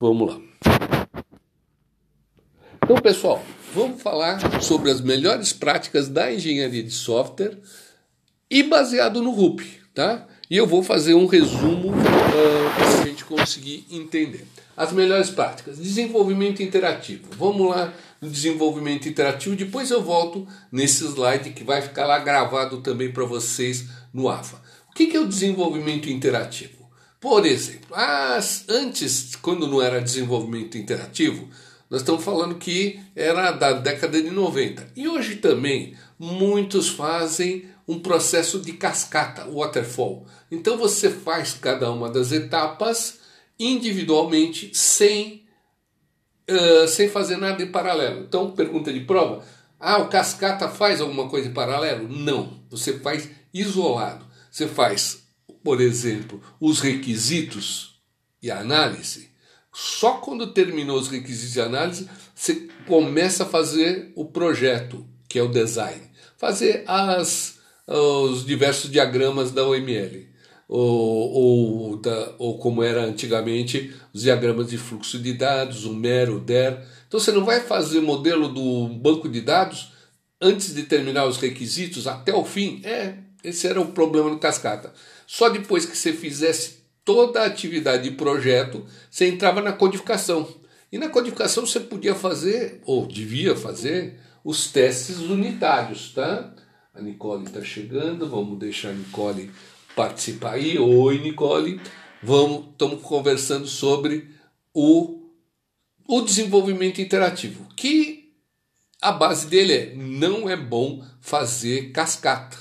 Vamos lá. Então, pessoal, vamos falar sobre as melhores práticas da engenharia de software e baseado no RUP, tá? E eu vou fazer um resumo uh, para a gente conseguir entender. As melhores práticas. Desenvolvimento interativo. Vamos lá no desenvolvimento interativo. Depois eu volto nesse slide que vai ficar lá gravado também para vocês no AFA. O que é o desenvolvimento interativo? Por exemplo, as, antes, quando não era desenvolvimento interativo, nós estamos falando que era da década de 90. E hoje também muitos fazem um processo de cascata, waterfall. Então você faz cada uma das etapas individualmente sem, uh, sem fazer nada em paralelo. Então, pergunta de prova: ah, o cascata faz alguma coisa em paralelo? Não, você faz isolado. Você faz, por exemplo, os requisitos e a análise só quando terminou os requisitos de análise, você começa a fazer o projeto, que é o design. Fazer as, os diversos diagramas da OML. Ou, ou, da, ou como era antigamente, os diagramas de fluxo de dados, o MER, o DER. Então você não vai fazer modelo do banco de dados antes de terminar os requisitos até o fim. É, esse era o problema do cascata. Só depois que você fizesse toda a atividade de projeto, você entrava na codificação. E na codificação você podia fazer, ou devia fazer, os testes unitários, tá? A Nicole está chegando, vamos deixar a Nicole participar aí. Oi, Nicole. Vamos, estamos conversando sobre o, o desenvolvimento interativo, que a base dele é não é bom fazer cascata,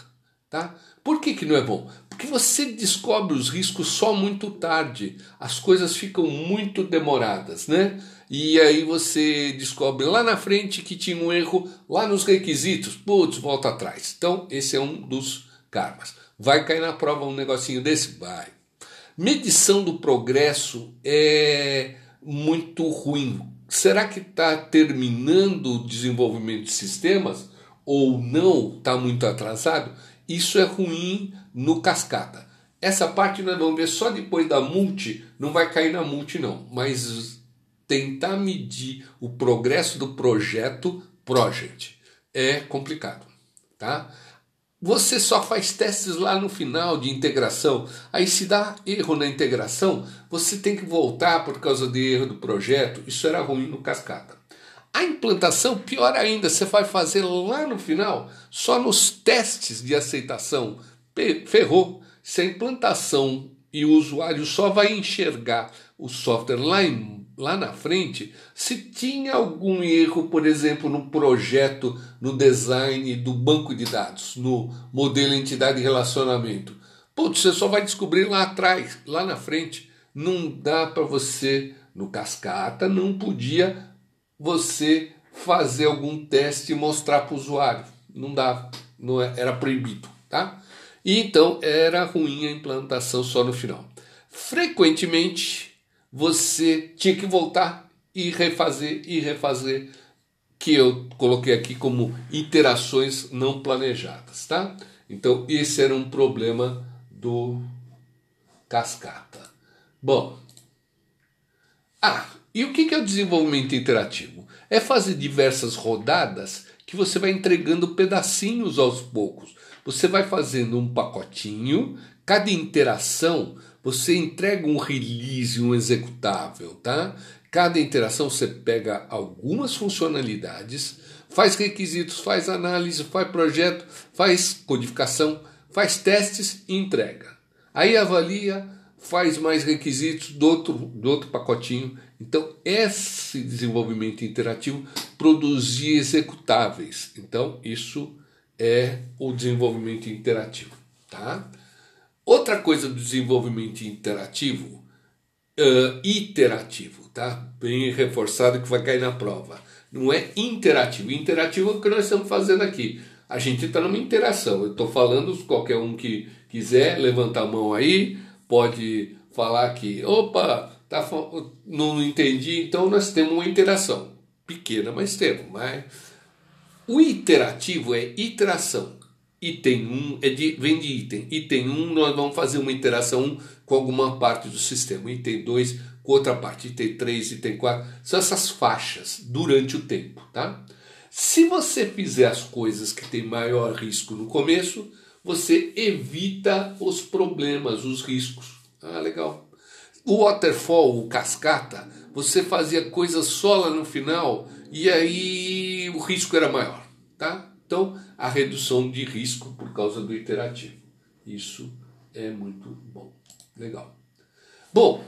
tá? Por que, que não é bom? Porque você descobre os riscos só muito tarde. As coisas ficam muito demoradas, né? E aí você descobre lá na frente que tinha um erro lá nos requisitos. Putz, volta atrás. Então, esse é um dos karmas. Vai cair na prova um negocinho desse? Vai. Medição do progresso é muito ruim. Será que está terminando o desenvolvimento de sistemas ou não? Está muito atrasado? Isso é ruim no cascata. Essa parte nós vamos ver só depois da multi, não vai cair na multi não, mas tentar medir o progresso do projeto project é complicado, tá? Você só faz testes lá no final de integração. Aí se dá erro na integração, você tem que voltar por causa do erro do projeto. Isso era ruim no cascata. A implantação, pior ainda, você vai fazer lá no final, só nos testes de aceitação. Ferrou. Se a implantação e o usuário só vai enxergar o software lá, em, lá na frente, se tinha algum erro, por exemplo, no projeto, no design do banco de dados, no modelo entidade relacionamento. Putz, você só vai descobrir lá atrás, lá na frente. Não dá para você, no cascata, não podia você fazer algum teste e mostrar para o usuário. Não dava, não é, era proibido, tá? E então era ruim a implantação só no final. Frequentemente você tinha que voltar e refazer e refazer, que eu coloquei aqui como interações não planejadas, tá? Então esse era um problema do cascata. Bom, ah, e o que é o desenvolvimento interativo? É fazer diversas rodadas que você vai entregando pedacinhos aos poucos. Você vai fazendo um pacotinho, cada interação você entrega um release, um executável, tá? Cada interação você pega algumas funcionalidades, faz requisitos, faz análise, faz projeto, faz codificação, faz testes e entrega. Aí avalia, faz mais requisitos do outro, do outro pacotinho. Então, esse desenvolvimento interativo produzia executáveis. Então, isso é o desenvolvimento interativo. Tá? Outra coisa do desenvolvimento interativo, uh, iterativo, tá? bem reforçado que vai cair na prova. Não é interativo. Interativo é o que nós estamos fazendo aqui. A gente está numa interação. Eu estou falando, qualquer um que quiser levantar a mão aí, pode falar que, opa, tá, não entendi, então nós temos uma interação. Pequena, mas temos. Mas o iterativo é iteração. Item 1 é de, vem de item. Item 1, nós vamos fazer uma interação com alguma parte do sistema. Item 2, com outra parte, item 3, item 4, são essas faixas durante o tempo, tá? Se você fizer as coisas que têm maior risco no começo, você evita os problemas, os riscos. Ah, legal. O waterfall, o cascata, você fazia coisas só lá no final e aí risco era maior, tá? Então, a redução de risco por causa do iterativo. Isso é muito bom. Legal. Bom,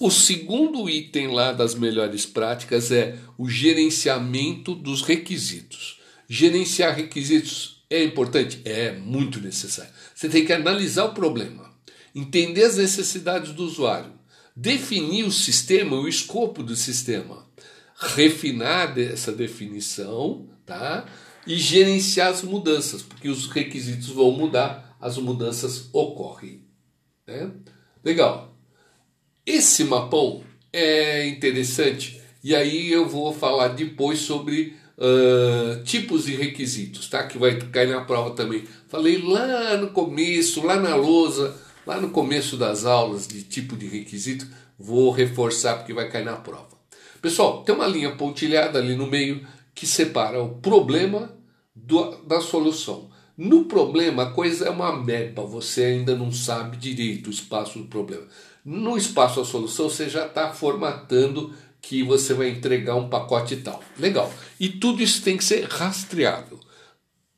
o segundo item lá das melhores práticas é o gerenciamento dos requisitos. Gerenciar requisitos é importante? É muito necessário. Você tem que analisar o problema, entender as necessidades do usuário, definir o sistema, o escopo do sistema, refinar essa definição, tá? E gerenciar as mudanças, porque os requisitos vão mudar, as mudanças ocorrem. Né? Legal. Esse mapão é interessante e aí eu vou falar depois sobre uh, tipos e requisitos, tá? Que vai cair na prova também. Falei lá no começo, lá na lousa, lá no começo das aulas de tipo de requisito, vou reforçar porque vai cair na prova. Pessoal, tem uma linha pontilhada ali no meio que separa o problema do, da solução. No problema, a coisa é uma meba, você ainda não sabe direito o espaço do problema. No espaço da solução, você já está formatando que você vai entregar um pacote e tal. Legal. E tudo isso tem que ser rastreável.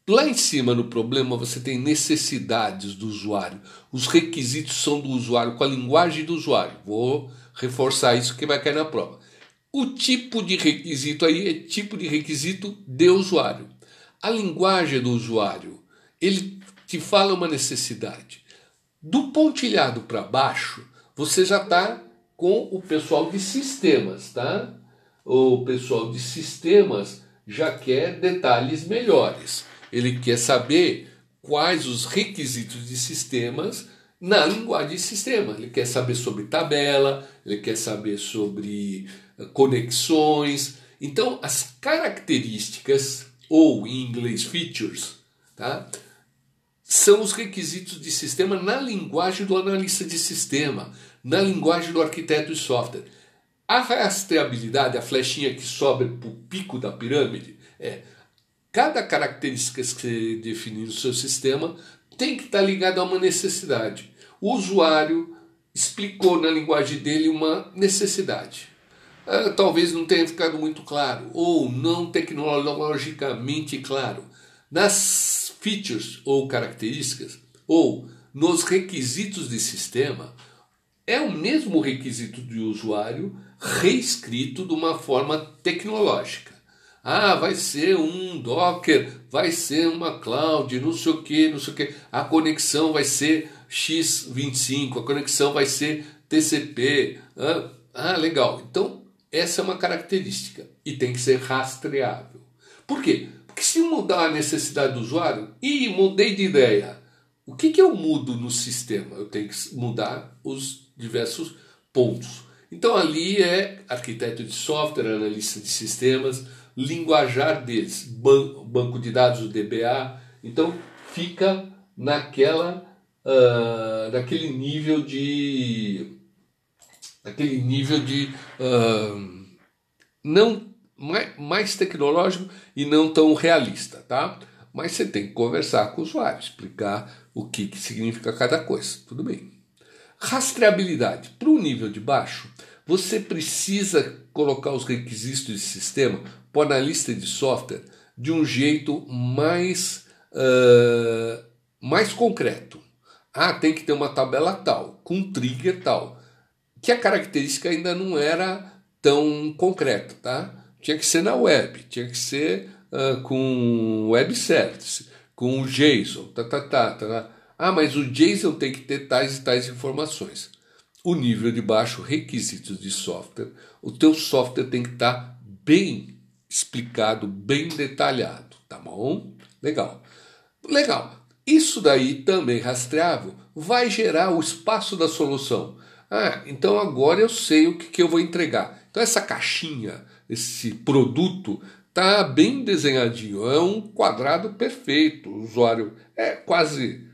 Lá em cima no problema você tem necessidades do usuário. Os requisitos são do usuário, com a linguagem do usuário. Vou reforçar isso que vai cair na prova. O tipo de requisito aí é tipo de requisito de usuário. A linguagem do usuário, ele te fala uma necessidade. Do pontilhado para baixo, você já está com o pessoal de sistemas, tá? O pessoal de sistemas já quer detalhes melhores. Ele quer saber quais os requisitos de sistemas na linguagem de sistema. Ele quer saber sobre tabela, ele quer saber sobre conexões. Então, as características, ou em inglês features, tá? são os requisitos de sistema na linguagem do analista de sistema, na linguagem do arquiteto de software. A rastreabilidade, a flechinha que sobe para o pico da pirâmide, é cada característica que você definir no seu sistema tem que estar ligada a uma necessidade. O usuário explicou na linguagem dele uma necessidade. Ah, talvez não tenha ficado muito claro, ou não tecnologicamente claro. Nas features ou características, ou nos requisitos de sistema, é o mesmo requisito de usuário reescrito de uma forma tecnológica. Ah, vai ser um Docker, vai ser uma cloud, não sei o que, não sei o que. A conexão vai ser X25, a conexão vai ser TCP. Ah, ah, legal. Então, essa é uma característica e tem que ser rastreável. Por quê? Porque se mudar a necessidade do usuário, e mudei de ideia, o que, que eu mudo no sistema? Eu tenho que mudar os diversos pontos. Então ali é arquiteto de software, analista de sistemas, linguajar deles, ban banco de dados, o DBA. Então fica naquela, uh, naquele nível de, naquele nível de uh, não mais tecnológico e não tão realista, tá? Mas você tem que conversar com o usuário, explicar o que, que significa cada coisa. Tudo bem. Rastreabilidade. Para o nível de baixo, você precisa colocar os requisitos de sistema para o analista de software de um jeito mais, uh, mais concreto. Ah, tem que ter uma tabela tal, com trigger tal. Que a característica ainda não era tão concreta, tá? tinha que ser na web, tinha que ser uh, com web service, com o JSON, tá, tá, tá, tá. Ah, mas o JSON tem que ter tais e tais informações. O nível de baixo, requisitos de software. O teu software tem que estar tá bem explicado, bem detalhado, tá bom? Legal. Legal. Isso daí também rastreável vai gerar o espaço da solução. Ah, então agora eu sei o que, que eu vou entregar. Então essa caixinha esse produto está bem desenhadinho, é um quadrado perfeito. O usuário é quase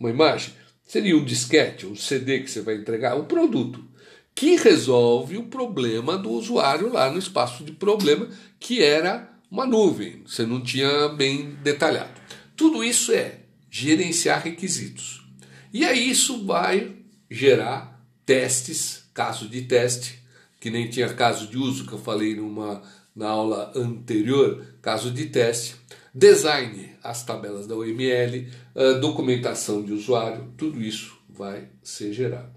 uma imagem. Seria um disquete, um CD que você vai entregar, um produto. que resolve o problema do usuário lá no espaço de problema, que era uma nuvem, você não tinha bem detalhado. Tudo isso é gerenciar requisitos. E aí isso vai gerar testes, caso de teste, que nem tinha caso de uso que eu falei numa na aula anterior, caso de teste, design, as tabelas da OML, documentação de usuário, tudo isso vai ser gerado.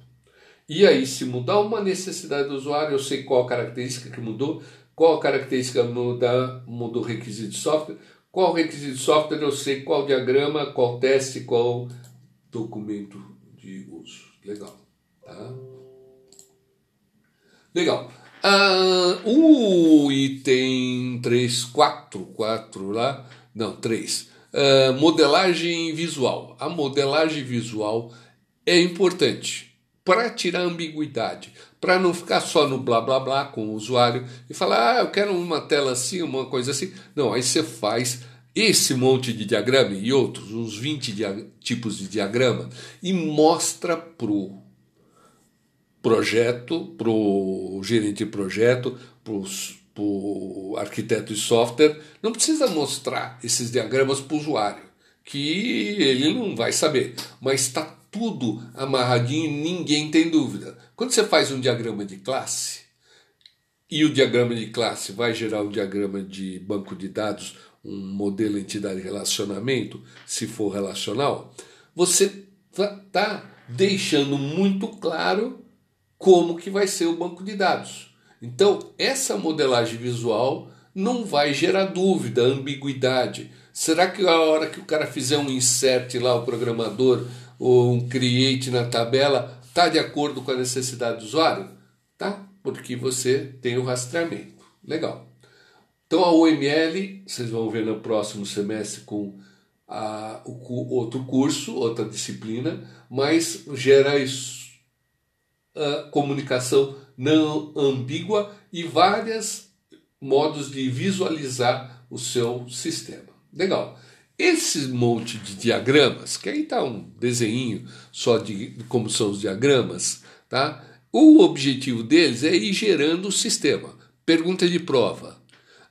E aí, se mudar uma necessidade do usuário, eu sei qual a característica que mudou, qual a característica muda, mudou o requisito de software, qual requisito de software, eu sei qual diagrama, qual teste, qual documento de uso. Legal. Tá? Legal. Ah, o item 3, 4, 4 lá, não, 3. Ah, modelagem visual. A modelagem visual é importante para tirar ambiguidade, para não ficar só no blá blá blá com o usuário e falar, ah, eu quero uma tela assim, uma coisa assim. Não, aí você faz esse monte de diagrama e outros, uns 20 tipos de diagrama, e mostra pro projeto, para o gerente de projeto, para o arquiteto de software, não precisa mostrar esses diagramas para o usuário, que ele não vai saber, mas está tudo amarradinho ninguém tem dúvida. Quando você faz um diagrama de classe, e o diagrama de classe vai gerar um diagrama de banco de dados, um modelo entidade relacionamento, se for relacional, você está deixando muito claro como que vai ser o banco de dados. Então, essa modelagem visual não vai gerar dúvida, ambiguidade. Será que a hora que o cara fizer um insert lá, o programador, ou um create na tabela, está de acordo com a necessidade do usuário? Tá, porque você tem o rastreamento. Legal. Então a OML, vocês vão ver no próximo semestre com a, o, outro curso, outra disciplina, mas gera isso uh, comunicação não ambígua e vários modos de visualizar o seu sistema. Legal. Esse monte de diagramas, que aí está um desenho só de como são os diagramas, tá? O objetivo deles é ir gerando o sistema. Pergunta de prova.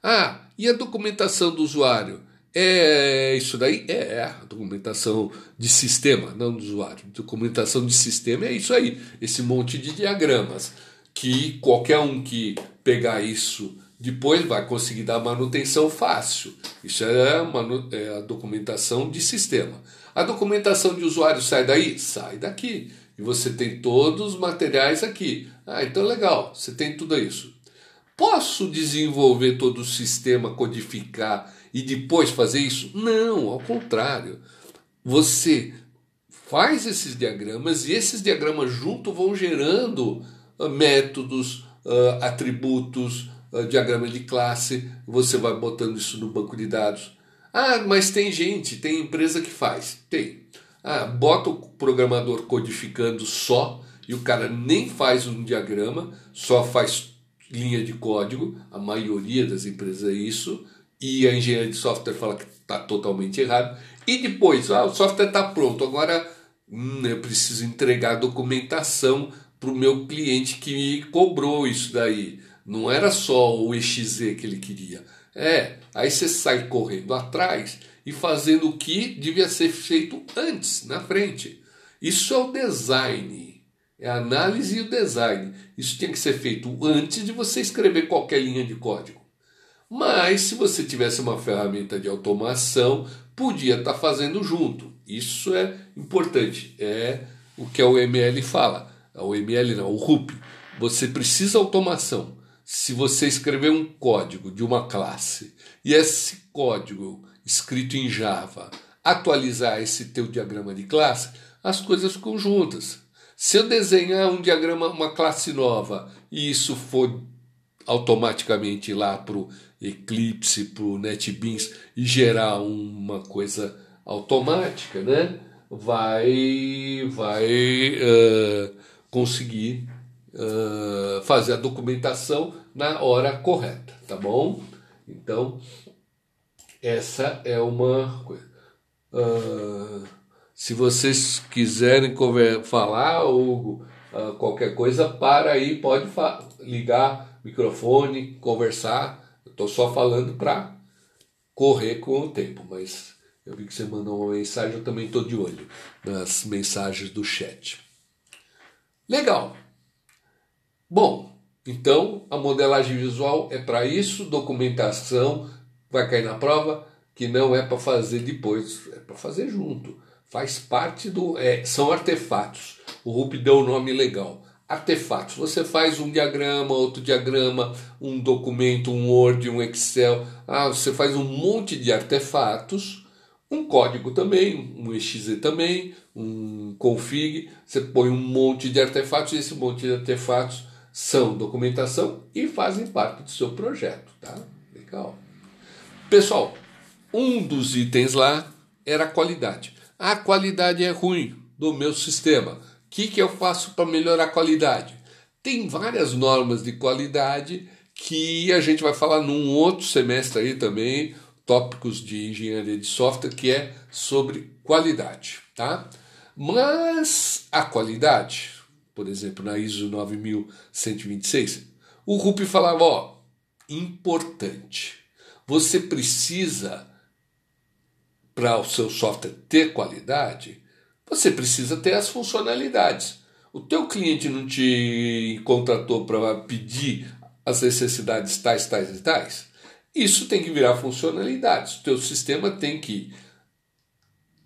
Ah, e a documentação do usuário? É isso daí? É, é documentação de sistema, não do usuário. Documentação de sistema é isso aí, esse monte de diagramas. Que qualquer um que pegar isso depois vai conseguir dar manutenção fácil. Isso é, uma, é a documentação de sistema. A documentação de usuário sai daí? Sai daqui. E você tem todos os materiais aqui. Ah, então legal, você tem tudo isso. Posso desenvolver todo o sistema, codificar e depois fazer isso? Não, ao contrário. Você faz esses diagramas e esses diagramas juntos vão gerando uh, métodos, uh, atributos, uh, diagrama de classe. Você vai botando isso no banco de dados. Ah, mas tem gente, tem empresa que faz. Tem. Ah, bota o programador codificando só e o cara nem faz um diagrama, só faz linha de código. A maioria das empresas é isso e a engenharia de software fala que está totalmente errado. E depois, ah, o software está pronto, agora hum, eu preciso entregar documentação para o meu cliente que me cobrou isso daí. Não era só o EXE que ele queria. É, aí você sai correndo atrás e fazendo o que devia ser feito antes, na frente. Isso é o design. É a análise e o design. Isso tinha que ser feito antes de você escrever qualquer linha de código. Mas se você tivesse uma ferramenta de automação, podia estar tá fazendo junto. Isso é importante. É o que a OML fala. A OML não, o RUP. Você precisa automação. Se você escrever um código de uma classe e esse código escrito em Java atualizar esse teu diagrama de classe, as coisas ficam juntas. Se eu desenhar um diagrama, uma classe nova, e isso for automaticamente lá para o Eclipse, para o NetBeans e gerar uma coisa automática, né? vai, vai uh, conseguir uh, fazer a documentação na hora correta, tá bom? Então, essa é uma coisa. Uh, se vocês quiserem falar, Hugo, qualquer coisa, para aí, pode ligar microfone, conversar. Estou só falando para correr com o tempo, mas eu vi que você mandou uma mensagem, eu também estou de olho nas mensagens do chat. Legal. Bom, então a modelagem visual é para isso, documentação vai cair na prova, que não é para fazer depois, é para fazer junto. Faz parte do. É, são artefatos. O RUP deu um nome legal. Artefatos. Você faz um diagrama, outro diagrama, um documento, um Word, um Excel. Ah, você faz um monte de artefatos, um código também, um exe também, um config. Você põe um monte de artefatos e esse monte de artefatos são documentação e fazem parte do seu projeto, tá? Legal. Pessoal, um dos itens lá era a qualidade. A qualidade é ruim do meu sistema. O que, que eu faço para melhorar a qualidade? Tem várias normas de qualidade que a gente vai falar num outro semestre aí também, tópicos de engenharia de software, que é sobre qualidade, tá? Mas a qualidade, por exemplo, na ISO 9126, o RUP falava, ó, importante. Você precisa para o seu software ter qualidade, você precisa ter as funcionalidades. O teu cliente não te contratou para pedir as necessidades tais, tais e tais. Isso tem que virar funcionalidades. O teu sistema tem que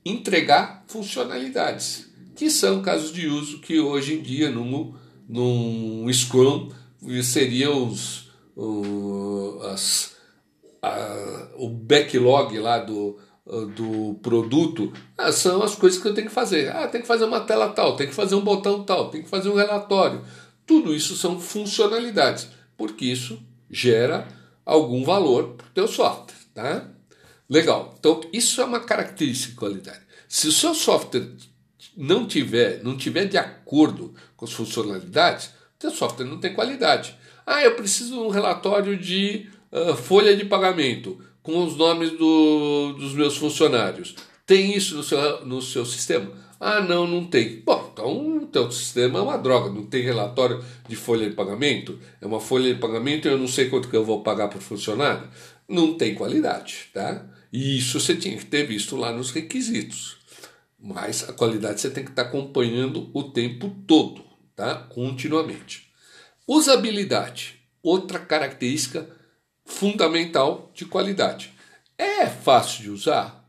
entregar funcionalidades, que são casos de uso que hoje em dia no, no Scrum seriam os, as, a, o backlog lá do, do produto ah, são as coisas que eu tenho que fazer. Ah, tem que fazer uma tela tal, tem que fazer um botão tal, tem que fazer um relatório. Tudo isso são funcionalidades, porque isso gera algum valor para o teu software. Tá? Legal. Então, isso é uma característica de qualidade. Se o seu software não tiver, não tiver de acordo com as funcionalidades, o teu software não tem qualidade. Ah, eu preciso de um relatório de uh, folha de pagamento com os nomes do, dos meus funcionários. Tem isso no seu, no seu sistema? Ah, não, não tem. Bom, então o teu sistema é uma droga, não tem relatório de folha de pagamento? É uma folha de pagamento e eu não sei quanto que eu vou pagar por funcionário? Não tem qualidade, tá? E isso você tinha que ter visto lá nos requisitos. Mas a qualidade você tem que estar acompanhando o tempo todo, tá? Continuamente. Usabilidade, outra característica fundamental de qualidade. É fácil de usar?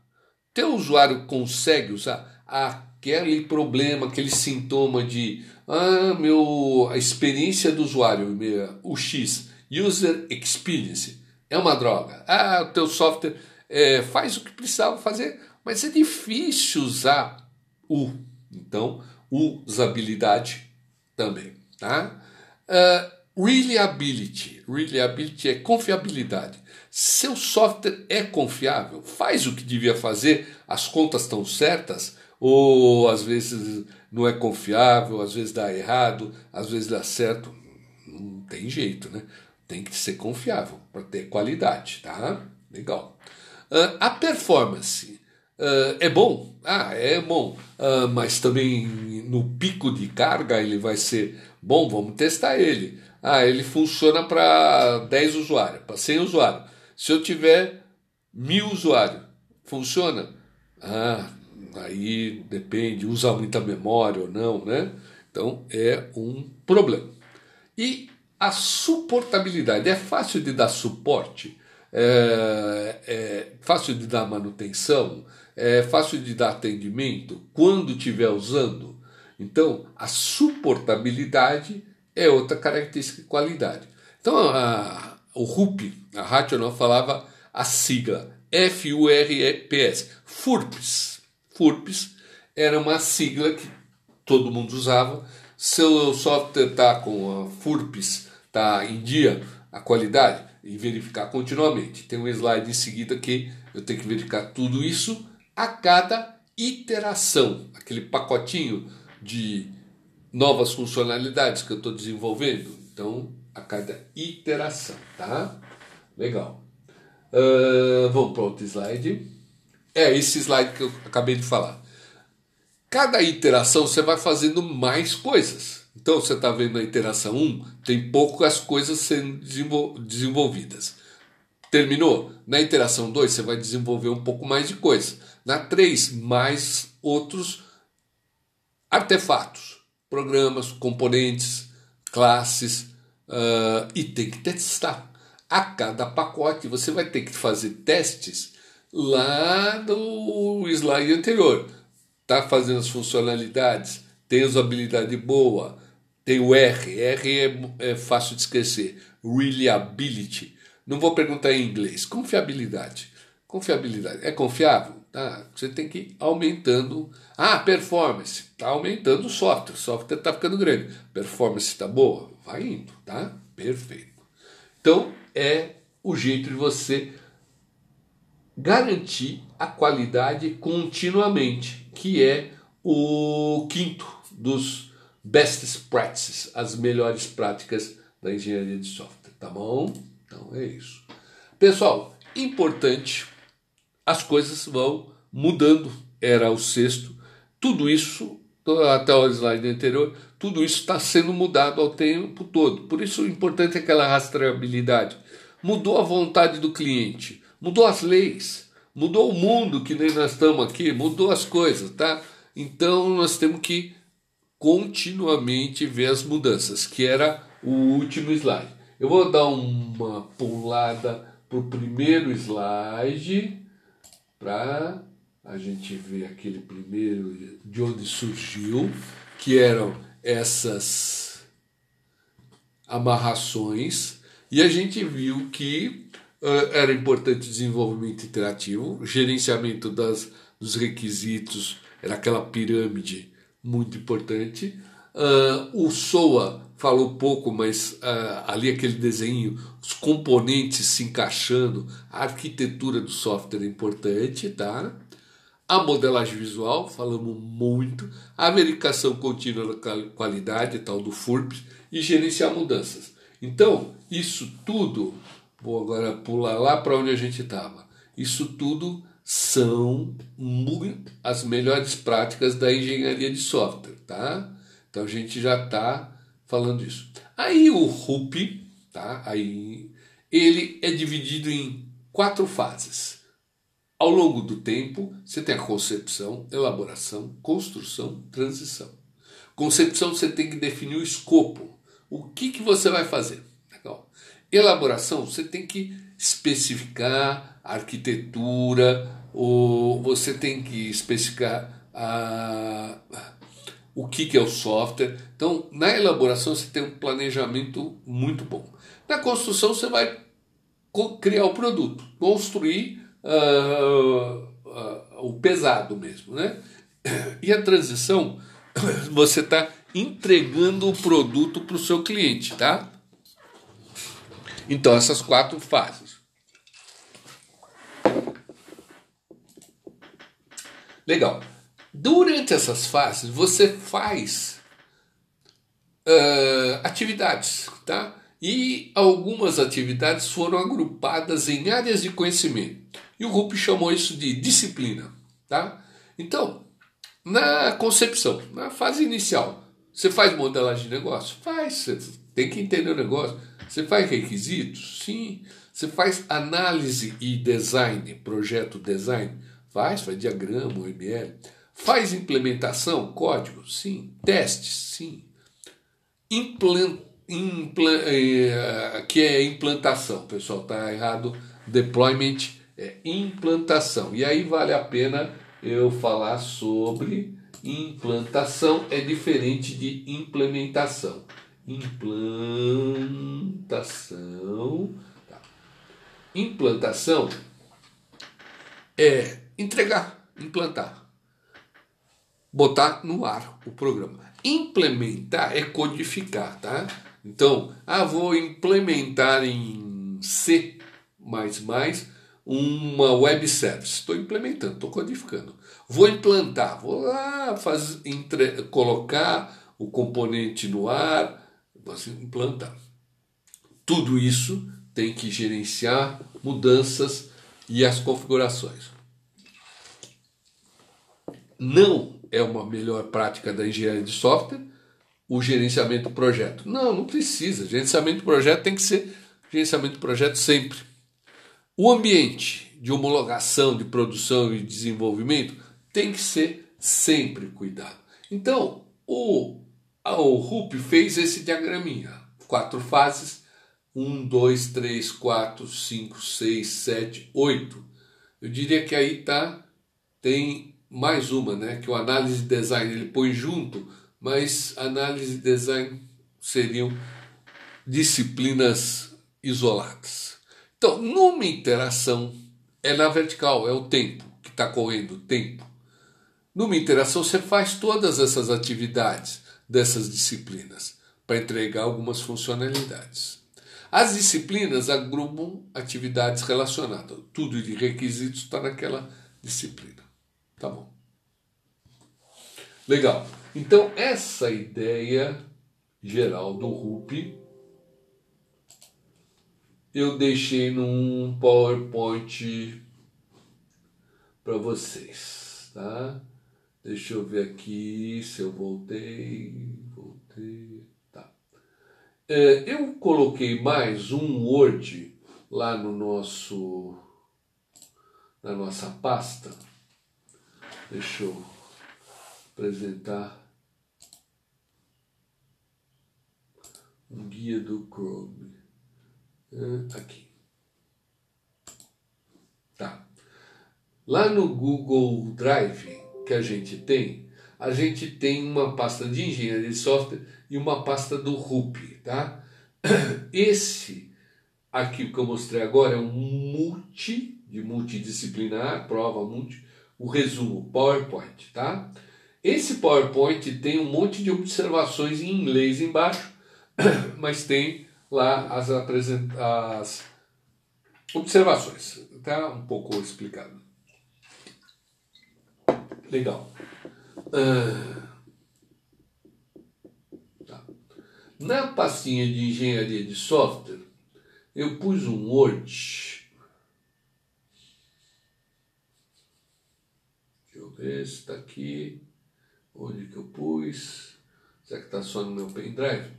Teu usuário consegue usar aquele problema, aquele sintoma de ah, meu, a experiência do usuário, o X, User Experience, é uma droga. Ah, o teu software é, faz o que precisava fazer, mas é difícil usar o. Então, usabilidade também. Tá? Uh, Reliability. Reliability é confiabilidade. Seu software é confiável? Faz o que devia fazer? As contas estão certas? Ou às vezes não é confiável, às vezes dá errado, às vezes dá certo? Não tem jeito, né? Tem que ser confiável para ter qualidade, tá? Legal. Uh, a performance uh, é bom? Ah, é bom. Uh, mas também no pico de carga ele vai ser bom, vamos testar ele. Ah, ele funciona para 10 usuários, para 100 usuários. Se eu tiver mil usuários, funciona? Ah, aí depende, usa muita memória ou não, né? Então é um problema. E a suportabilidade, é fácil de dar suporte, é, é fácil de dar manutenção, é fácil de dar atendimento quando estiver usando. Então, a suportabilidade é outra característica de qualidade. Então, a, o RUP, a Rational falava a sigla F-U-R-P-S, FURPS. FURPS era uma sigla que todo mundo usava. Seu software está com a FURPS, está em dia a qualidade e verificar continuamente. Tem um slide em seguida que eu tenho que verificar tudo isso a cada iteração, aquele pacotinho de novas funcionalidades que eu estou desenvolvendo. Então, a cada iteração, tá? Legal. Uh, vamos para outro slide. É esse slide que eu acabei de falar. Cada iteração você vai fazendo mais coisas. Então você está vendo na iteração 1, tem poucas coisas sendo desenvolvidas. Terminou? Na iteração 2 você vai desenvolver um pouco mais de coisa. Na 3, mais outros artefatos, programas, componentes, classes, uh, e tem que testar. A cada pacote você vai ter que fazer testes lá no slide anterior. Está fazendo as funcionalidades, tem usabilidade boa, tem o R, R é, é fácil de esquecer, reliability. Não vou perguntar em inglês, confiabilidade. Confiabilidade, é confiável? Tá? Você tem que ir aumentando. Ah, performance, está aumentando o software, o software está ficando grande. Performance está boa? Vai indo, tá? Perfeito. Então, é o jeito de você garantir a qualidade continuamente, que é o quinto dos best practices, as melhores práticas da engenharia de software, tá bom? Então é isso. Pessoal, importante, as coisas vão mudando, era o sexto, tudo isso, até o slide anterior, tudo isso está sendo mudado ao tempo todo. Por isso o importante é aquela rastreabilidade. Mudou a vontade do cliente, mudou as leis, mudou o mundo que nem nós estamos aqui, mudou as coisas, tá? Então nós temos que continuamente ver as mudanças, que era o último slide. Eu vou dar uma pulada para o primeiro slide para a gente ver aquele primeiro de onde surgiu, que eram essas amarrações, e a gente viu que uh, era importante desenvolvimento interativo, gerenciamento das, dos requisitos, era aquela pirâmide muito importante. Uh, o SOA falou pouco, mas uh, ali aquele desenho, os componentes se encaixando, a arquitetura do software é importante, tá? A modelagem visual, falamos muito, a verificação contínua da qualidade, tal do FURP, e gerenciar mudanças. Então, isso tudo, vou agora pular lá para onde a gente estava. Isso tudo são as melhores práticas da engenharia de software, tá? Então a gente já está falando isso. Aí o RUP, tá? Aí ele é dividido em quatro fases. Ao longo do tempo, você tem a concepção, elaboração, construção, transição. Concepção, você tem que definir o escopo. O que, que você vai fazer? Legal. Elaboração, você tem que especificar a arquitetura, ou você tem que especificar a, o que, que é o software. Então, na elaboração, você tem um planejamento muito bom. Na construção, você vai criar o produto, construir uh, uh, o pesado mesmo, né? E a transição, você está entregando o produto para o seu cliente, tá? Então, essas quatro fases. Legal. Durante essas fases, você faz uh, atividades, tá? E algumas atividades foram agrupadas em áreas de conhecimento. E o Rupp chamou isso de disciplina. Tá? Então, na concepção, na fase inicial, você faz modelagem de negócio? Faz, você tem que entender o negócio. Você faz requisitos? Sim. Você faz análise e design, projeto design? Faz, faz diagrama, OML. Faz implementação, código? Sim. Testes? Sim. Implant, implant, eh, que é implantação, pessoal, está errado. Deployment é implantação. E aí vale a pena eu falar sobre implantação, é diferente de implementação. Implantação. Tá. Implantação é entregar, implantar, botar no ar o programa. Implementar é codificar, tá? Então, ah, vou implementar em C++ uma web service. Estou implementando, estou codificando. Vou implantar, vou lá fazer, entre, colocar o componente no ar, vou implantar. Tudo isso tem que gerenciar mudanças e as configurações. Não é uma melhor prática da engenharia de software, o gerenciamento do projeto. Não, não precisa. Gerenciamento do projeto tem que ser gerenciamento do projeto sempre. O ambiente de homologação, de produção e desenvolvimento tem que ser sempre cuidado. Então, o, o RUP fez esse diagraminha. Quatro fases. Um, dois, três, quatro, cinco, seis, sete, oito. Eu diria que aí tá, tem mais uma, né? Que o análise de design ele põe junto mas análise e design seriam disciplinas isoladas. Então, numa interação, é na vertical, é o tempo que está correndo, o tempo. Numa interação, você faz todas essas atividades dessas disciplinas para entregar algumas funcionalidades. As disciplinas agrupam atividades relacionadas. Tudo de requisitos está naquela disciplina. Tá bom. Legal. Então, essa ideia geral do RUP eu deixei num PowerPoint para vocês, tá? Deixa eu ver aqui se eu voltei, voltei, tá. É, eu coloquei mais um Word lá no nosso, na nossa pasta. Deixa eu apresentar um guia do Chrome. Aqui. Tá. Lá no Google Drive que a gente tem, a gente tem uma pasta de engenharia de software e uma pasta do RUP, tá? Esse aqui que eu mostrei agora é um multi, de multidisciplinar, prova multi, o resumo, PowerPoint, tá? Esse PowerPoint tem um monte de observações em inglês embaixo, mas tem lá as, as observações. Está um pouco explicado. Legal. Uh, tá. Na pastinha de engenharia de software, eu pus um Word. Deixa eu ver se está aqui. Onde que eu pus? Será que está só no meu pendrive?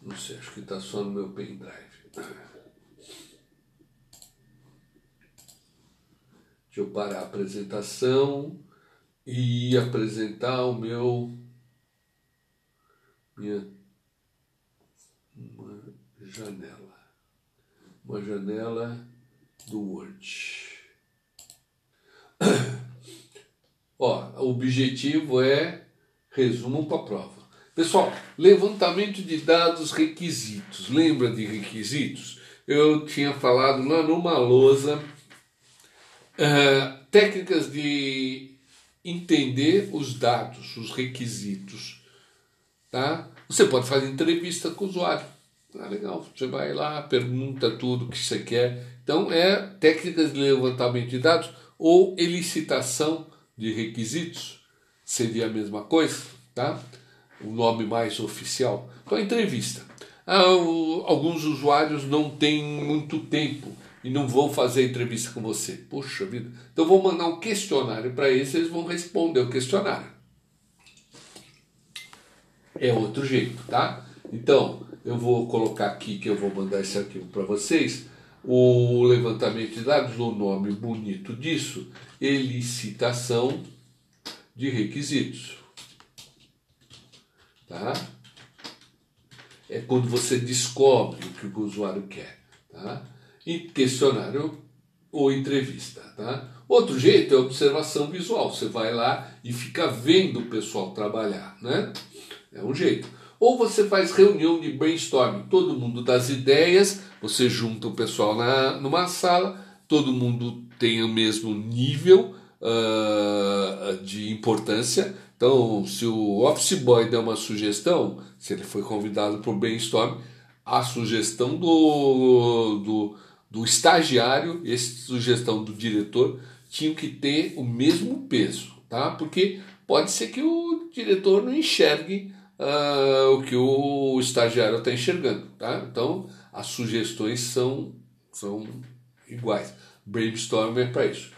Não sei, acho que está só no meu pendrive. Deixa eu parar a apresentação e apresentar o meu minha uma janela. Uma janela do Word. Ó, o objetivo é resumo para a prova. Pessoal, levantamento de dados requisitos. Lembra de requisitos? Eu tinha falado lá numa lousa uh, técnicas de entender os dados, os requisitos. Tá? Você pode fazer entrevista com o usuário. Ah, legal. Você vai lá, pergunta tudo que você quer. Então, é técnicas de levantamento de dados ou elicitação de requisitos. Seria a mesma coisa, tá? o nome mais oficial. Então, entrevista. Ah, alguns usuários não têm muito tempo e não vão fazer entrevista com você. Poxa vida. Então, vou mandar um questionário para eles, eles vão responder o questionário. É outro jeito, tá? Então, eu vou colocar aqui que eu vou mandar esse arquivo para vocês. O levantamento de dados, o nome bonito disso, elicitação de requisitos. Tá? É quando você descobre o que o usuário quer. Tá? E questionário ou entrevista. Tá? Outro jeito é observação visual. Você vai lá e fica vendo o pessoal trabalhar. Né? É um jeito. Ou você faz reunião de brainstorming, todo mundo das ideias, você junta o pessoal na, numa sala, todo mundo tem o mesmo nível uh, de importância, então, se o office boy der uma sugestão, se ele foi convidado para o brainstorm, a sugestão do, do, do estagiário e a sugestão do diretor tinham que ter o mesmo peso, tá? Porque pode ser que o diretor não enxergue uh, o que o estagiário está enxergando, tá? Então, as sugestões são, são iguais. Brainstorm é para isso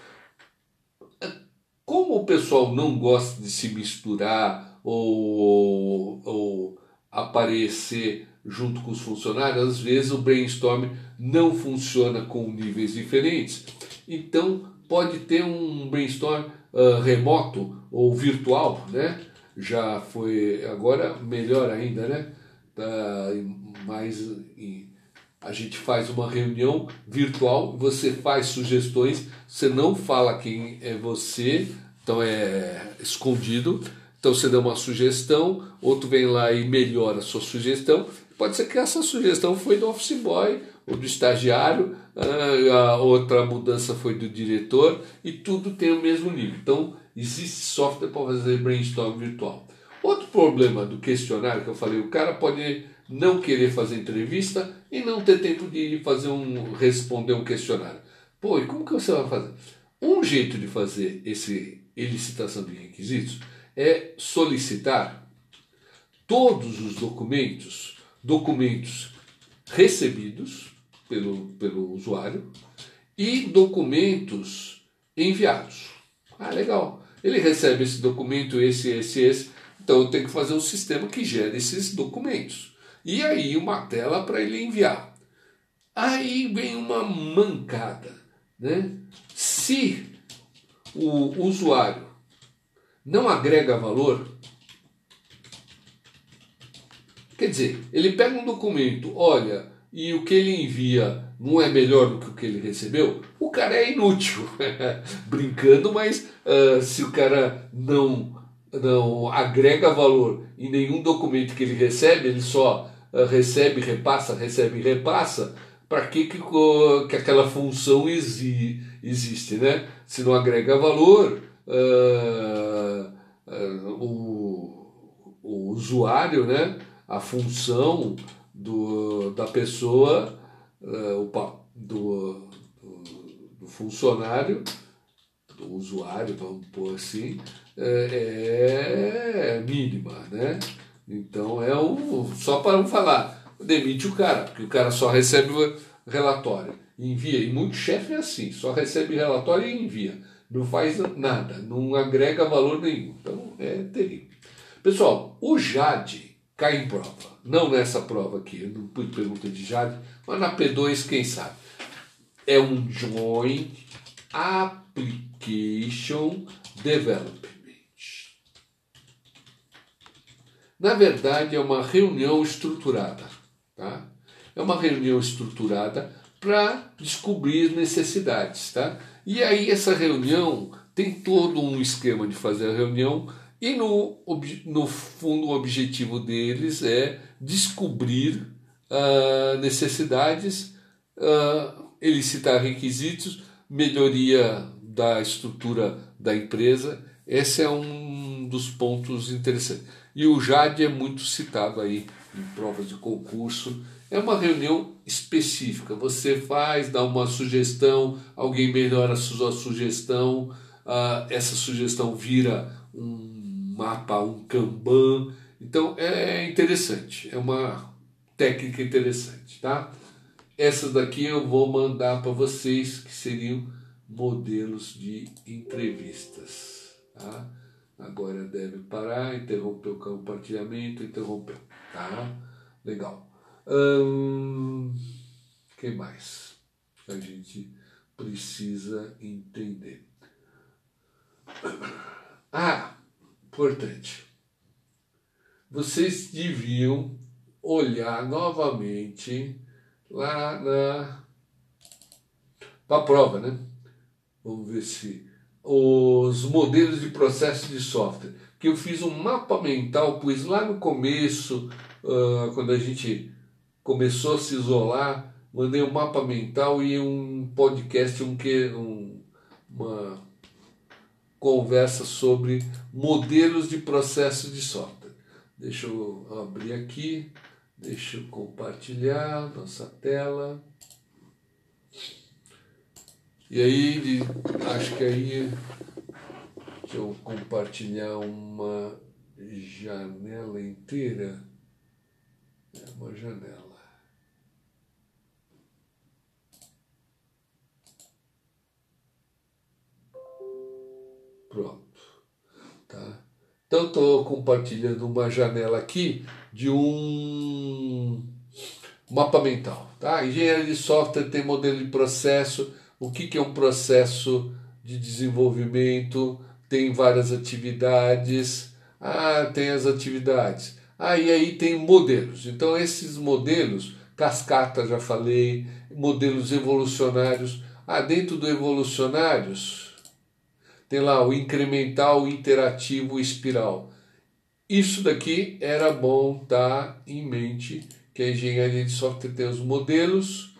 como o pessoal não gosta de se misturar ou, ou aparecer junto com os funcionários, às vezes o brainstorm não funciona com níveis diferentes. Então, pode ter um brainstorm uh, remoto ou virtual, né? Já foi, agora melhor ainda, né? Tá mais a gente faz uma reunião virtual, você faz sugestões, você não fala quem é você, então é escondido. Então você dá uma sugestão, outro vem lá e melhora a sua sugestão. Pode ser que essa sugestão foi do office boy ou do estagiário, ah, a outra mudança foi do diretor e tudo tem o mesmo nível. Então existe software para fazer brainstorm virtual. Outro problema do questionário que eu falei, o cara pode não querer fazer entrevista e não ter tempo de fazer um responder um questionário. Pô, e como que você vai fazer? Um jeito de fazer esse elicitação de requisitos é solicitar todos os documentos, documentos recebidos pelo, pelo usuário e documentos enviados. Ah, legal. Ele recebe esse documento, esse, esse, esse. Então eu tenho que fazer um sistema que gere esses documentos e aí uma tela para ele enviar. Aí vem uma mancada. Né? Se o usuário não agrega valor, quer dizer, ele pega um documento, olha, e o que ele envia não é melhor do que o que ele recebeu, o cara é inútil. Brincando, mas uh, se o cara não, não agrega valor em nenhum documento que ele recebe, ele só eh, recebe, repassa, recebe, repassa, para que, que, que aquela função exi, existe, né? Se não agrega valor, uh, uh, o, o usuário, né? A função do, da pessoa, uh, opa, do, do, do, funcionário, do usuário, vamos pôr assim, é, é mínima, né? Então é um. Só para não falar, demite o cara, porque o cara só recebe o relatório e envia. E muito chefe é assim, só recebe relatório e envia. Não faz nada, não agrega valor nenhum. Então é terrível. Pessoal, o JADE cai em prova. Não nessa prova aqui, não pude pergunta de JADE, mas na P2, quem sabe? É um Joint Application Development. Na verdade, é uma reunião estruturada. Tá? É uma reunião estruturada para descobrir necessidades. Tá? E aí, essa reunião tem todo um esquema de fazer a reunião, e no, no fundo, o objetivo deles é descobrir uh, necessidades, uh, elicitar requisitos, melhoria da estrutura da empresa. Esse é um dos pontos interessantes. E o JAD é muito citado aí em provas de concurso. É uma reunião específica. Você faz, dá uma sugestão, alguém melhora a sua sugestão, uh, essa sugestão vira um mapa, um Kanban. Então é interessante, é uma técnica interessante, tá? Essas daqui eu vou mandar para vocês que seriam modelos de entrevistas, tá? Agora deve parar, interromper o compartilhamento, interrompeu. Tá? Legal. Hum, que mais? A gente precisa entender. Ah, importante. Vocês deviam olhar novamente lá na para a prova, né? Vamos ver se os modelos de processo de software, que eu fiz um mapa mental, pois lá no começo, uh, quando a gente começou a se isolar, mandei um mapa mental e um podcast, um que um, uma conversa sobre modelos de processo de software. Deixa eu abrir aqui, deixa eu compartilhar nossa tela. E aí, acho que aí, deixa eu compartilhar uma janela inteira. É uma janela. Pronto. Então estou compartilhando uma janela aqui de um mapa mental. Tá? Engenharia de software tem modelo de processo. O que, que é um processo de desenvolvimento? Tem várias atividades. Ah, tem as atividades. Ah, aí tem modelos. Então, esses modelos, cascata, já falei, modelos evolucionários. Ah, dentro do evolucionários, tem lá o incremental, interativo, o espiral. Isso daqui era bom estar em mente, que a engenharia de software tem os modelos,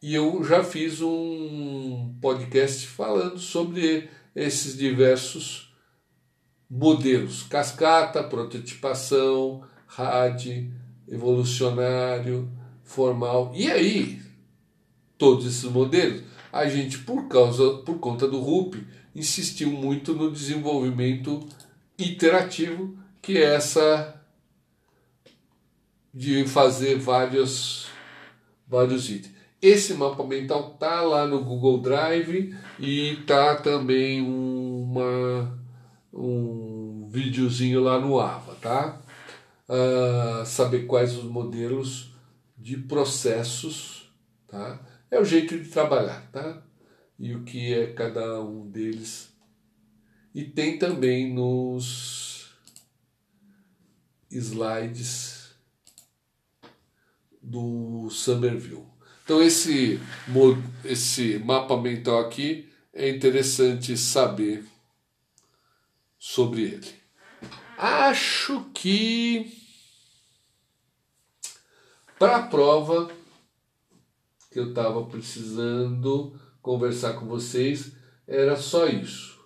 e eu já fiz um podcast falando sobre esses diversos modelos: cascata, prototipação, RAD, evolucionário, formal. E aí, todos esses modelos, a gente por causa por conta do RUP insistiu muito no desenvolvimento iterativo, que é essa de fazer vários, vários itens. Esse mapa mental tá lá no Google Drive e tá também uma, um videozinho lá no Ava, tá? Uh, saber quais os modelos de processos, tá? É o jeito de trabalhar, tá? E o que é cada um deles e tem também nos slides do Somerville. Então esse, esse mapa mental aqui é interessante saber sobre ele. Acho que para a prova que eu estava precisando conversar com vocês era só isso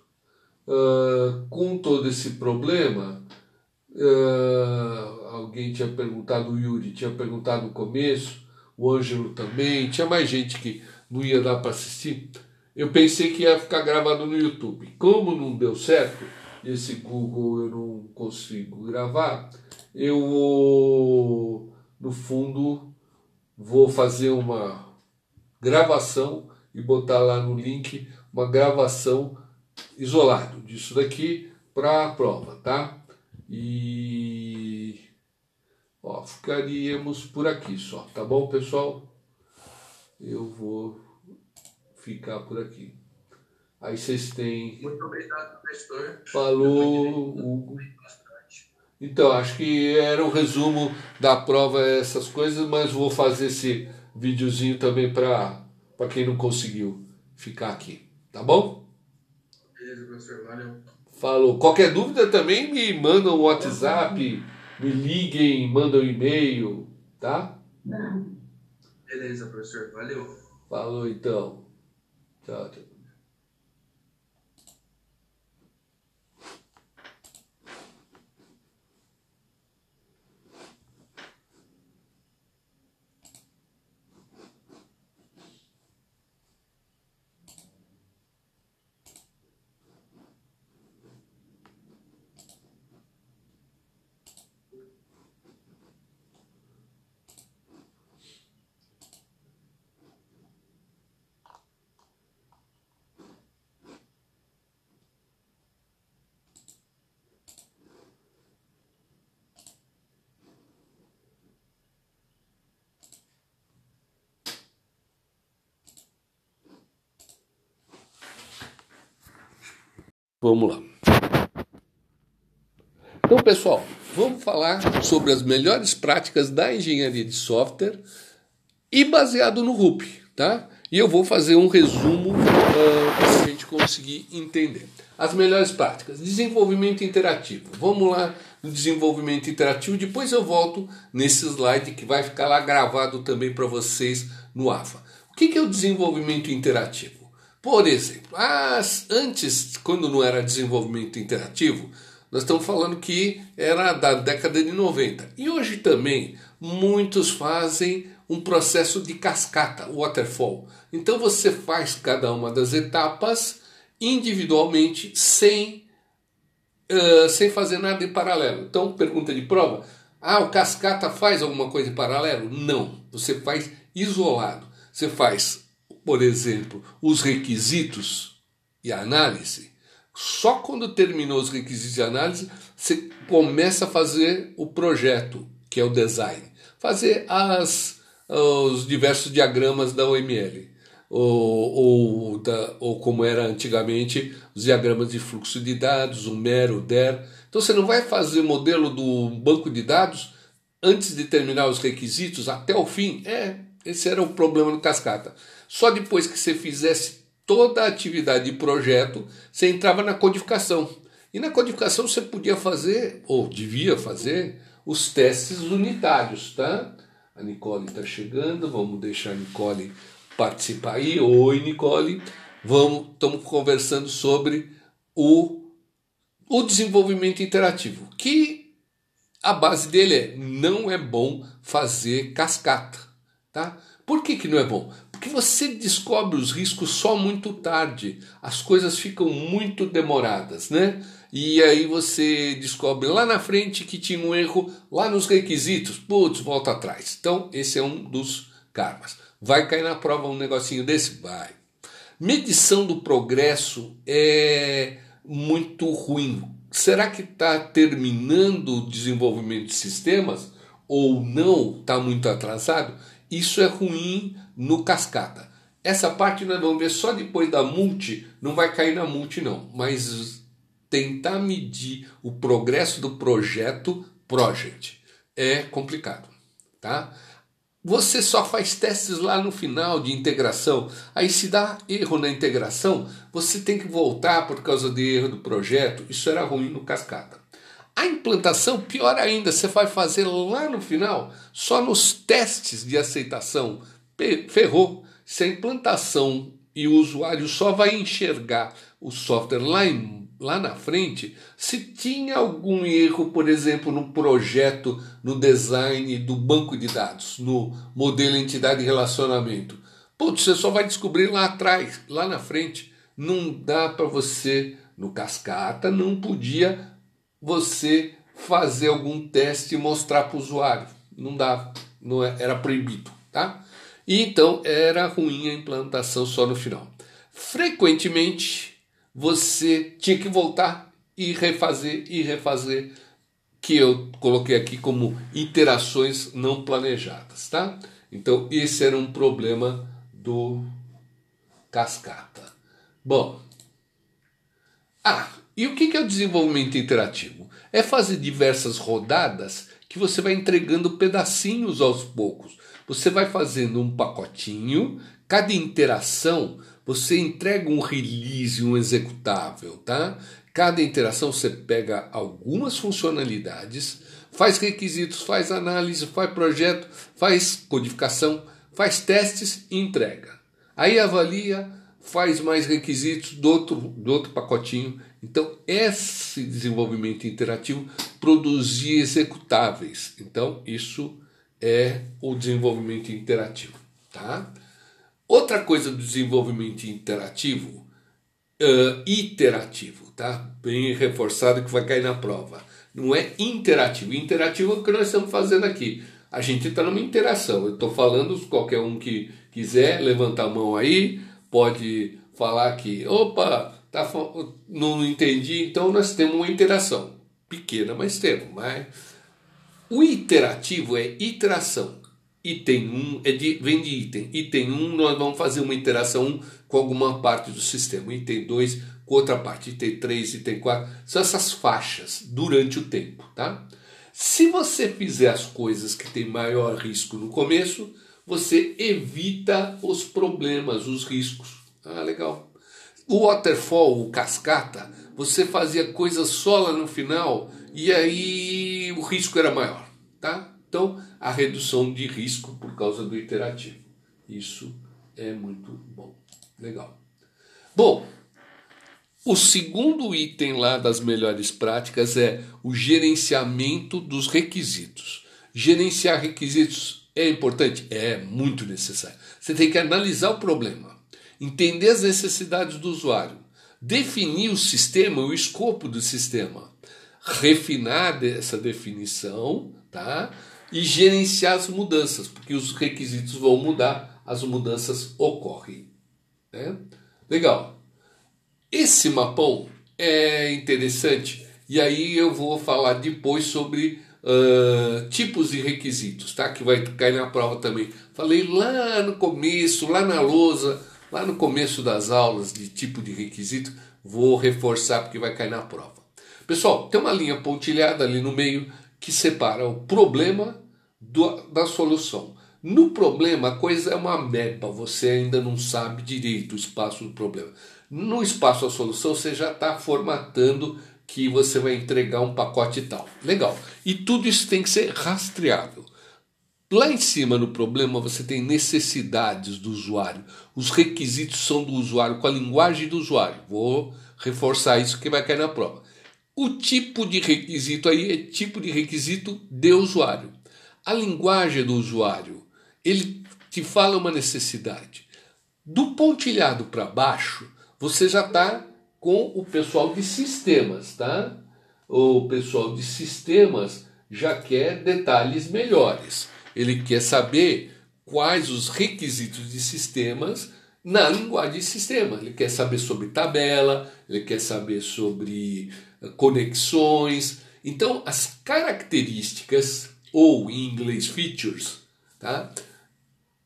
uh, com todo esse problema, uh, alguém tinha perguntado, o Yuri tinha perguntado no começo, o Ângelo também, tinha mais gente que não ia dar para assistir. Eu pensei que ia ficar gravado no YouTube. Como não deu certo, esse Google eu não consigo gravar, eu no fundo vou fazer uma gravação e botar lá no link uma gravação isolado disso daqui para a prova, tá? E ó, ficaríamos por aqui só, tá bom, pessoal? Eu vou ficar por aqui. Aí vocês têm. Muito obrigado, professor. Falou, Hugo. Então, acho que era um resumo da prova, essas coisas, mas vou fazer esse videozinho também para quem não conseguiu ficar aqui, tá bom? Beleza, professor. Valeu. Falou. Qualquer dúvida também me manda um WhatsApp, me liguem, mandam um e-mail, tá? Beleza, professor. Valeu. Falou então. Tchau, tchau. Vamos lá. Então, pessoal, vamos falar sobre as melhores práticas da engenharia de software e baseado no RUP, tá? E eu vou fazer um resumo uh, para a gente conseguir entender. As melhores práticas. Desenvolvimento interativo. Vamos lá no desenvolvimento interativo. Depois eu volto nesse slide que vai ficar lá gravado também para vocês no AFA. O que é o desenvolvimento interativo? Por exemplo, as, antes, quando não era desenvolvimento interativo, nós estamos falando que era da década de 90. E hoje também muitos fazem um processo de cascata, waterfall. Então você faz cada uma das etapas individualmente sem, uh, sem fazer nada em paralelo. Então, pergunta de prova: ah, o cascata faz alguma coisa em paralelo? Não, você faz isolado. Você faz por exemplo, os requisitos e a análise, Só quando terminou os requisitos de análise, você começa a fazer o projeto, que é o design. Fazer as, os diversos diagramas da OML. Ou, ou, da, ou como era antigamente, os diagramas de fluxo de dados, o MER, o DER. Então você não vai fazer modelo do banco de dados antes de terminar os requisitos até o fim. É, esse era o problema do Cascata. Só depois que você fizesse toda a atividade de projeto, você entrava na codificação. E na codificação você podia fazer, ou devia fazer, os testes unitários, tá? A Nicole está chegando, vamos deixar a Nicole participar aí. Oi, Nicole. Vamos, estamos conversando sobre o, o desenvolvimento interativo, que a base dele é não é bom fazer cascata, tá? Por que, que não é bom? Porque você descobre os riscos só muito tarde, as coisas ficam muito demoradas, né? E aí você descobre lá na frente que tinha um erro lá nos requisitos, putz, volta atrás. Então, esse é um dos karmas. Vai cair na prova um negocinho desse? Vai. Medição do progresso é muito ruim. Será que está terminando o desenvolvimento de sistemas ou não? Está muito atrasado? Isso é ruim no cascata. Essa parte nós vamos ver só depois da multi, não vai cair na multi não, mas tentar medir o progresso do projeto project é complicado, tá? Você só faz testes lá no final de integração. Aí se dá erro na integração, você tem que voltar por causa de erro do projeto. Isso era ruim no cascata. A implantação, pior ainda, você vai fazer lá no final, só nos testes de aceitação. Ferrou. Se a implantação e o usuário só vai enxergar o software lá, em, lá na frente, se tinha algum erro, por exemplo, no projeto, no design do banco de dados, no modelo entidade e relacionamento. Putz, você só vai descobrir lá atrás, lá na frente. Não dá para você, no cascata, não podia você fazer algum teste e mostrar para o usuário. Não dava, não é, era proibido, tá? E então era ruim a implantação só no final. Frequentemente você tinha que voltar e refazer e refazer, que eu coloquei aqui como interações não planejadas, tá? Então esse era um problema do cascata. Bom, ah, e o que é o desenvolvimento interativo? É fazer diversas rodadas que você vai entregando pedacinhos aos poucos. Você vai fazendo um pacotinho, cada interação você entrega um release, um executável, tá? Cada interação você pega algumas funcionalidades, faz requisitos, faz análise, faz projeto, faz codificação, faz testes e entrega. Aí avalia, faz mais requisitos do outro, do outro pacotinho. Então, esse desenvolvimento interativo produzir executáveis. Então, isso é o desenvolvimento interativo. Tá? Outra coisa do desenvolvimento interativo, uh, iterativo, tá? bem reforçado que vai cair na prova. Não é interativo. Interativo é o que nós estamos fazendo aqui. A gente está numa interação. Eu estou falando, qualquer um que quiser levantar a mão aí, pode falar que, opa, tá, não entendi, então nós temos uma interação. Pequena, mas temos. Mas... O iterativo é iteração. Item 1 é de, vem de item. Item 1 nós vamos fazer uma interação com alguma parte do sistema. Item 2 com outra parte. Item 3, item 4. São essas faixas durante o tempo. Tá? Se você fizer as coisas que têm maior risco no começo, você evita os problemas, os riscos. Ah, legal. O waterfall, o cascata, você fazia coisas só lá no final e aí o risco era maior, tá? Então, a redução de risco por causa do iterativo. Isso é muito bom. Legal. Bom, o segundo item lá das melhores práticas é o gerenciamento dos requisitos. Gerenciar requisitos é importante? É muito necessário. Você tem que analisar o problema, entender as necessidades do usuário, definir o sistema, o escopo do sistema, refinar essa definição, tá? E gerenciar as mudanças, porque os requisitos vão mudar, as mudanças ocorrem. Né? Legal. Esse mapão é interessante. E aí eu vou falar depois sobre uh, tipos e requisitos, tá? Que vai cair na prova também. Falei lá no começo, lá na lousa, lá no começo das aulas de tipo de requisito, vou reforçar porque vai cair na prova. Pessoal, tem uma linha pontilhada ali no meio que separa o problema do, da solução. No problema, a coisa é uma meba, você ainda não sabe direito o espaço do problema. No espaço da solução, você já está formatando que você vai entregar um pacote e tal. Legal. E tudo isso tem que ser rastreável. Lá em cima no problema você tem necessidades do usuário. Os requisitos são do usuário, com a linguagem do usuário. Vou reforçar isso que vai cair na prova. O tipo de requisito aí é tipo de requisito de usuário. A linguagem do usuário, ele te fala uma necessidade. Do pontilhado para baixo, você já está com o pessoal de sistemas, tá? O pessoal de sistemas já quer detalhes melhores. Ele quer saber quais os requisitos de sistemas na linguagem de sistema. Ele quer saber sobre tabela, ele quer saber sobre eh, conexões. Então, as características, ou em inglês features, tá?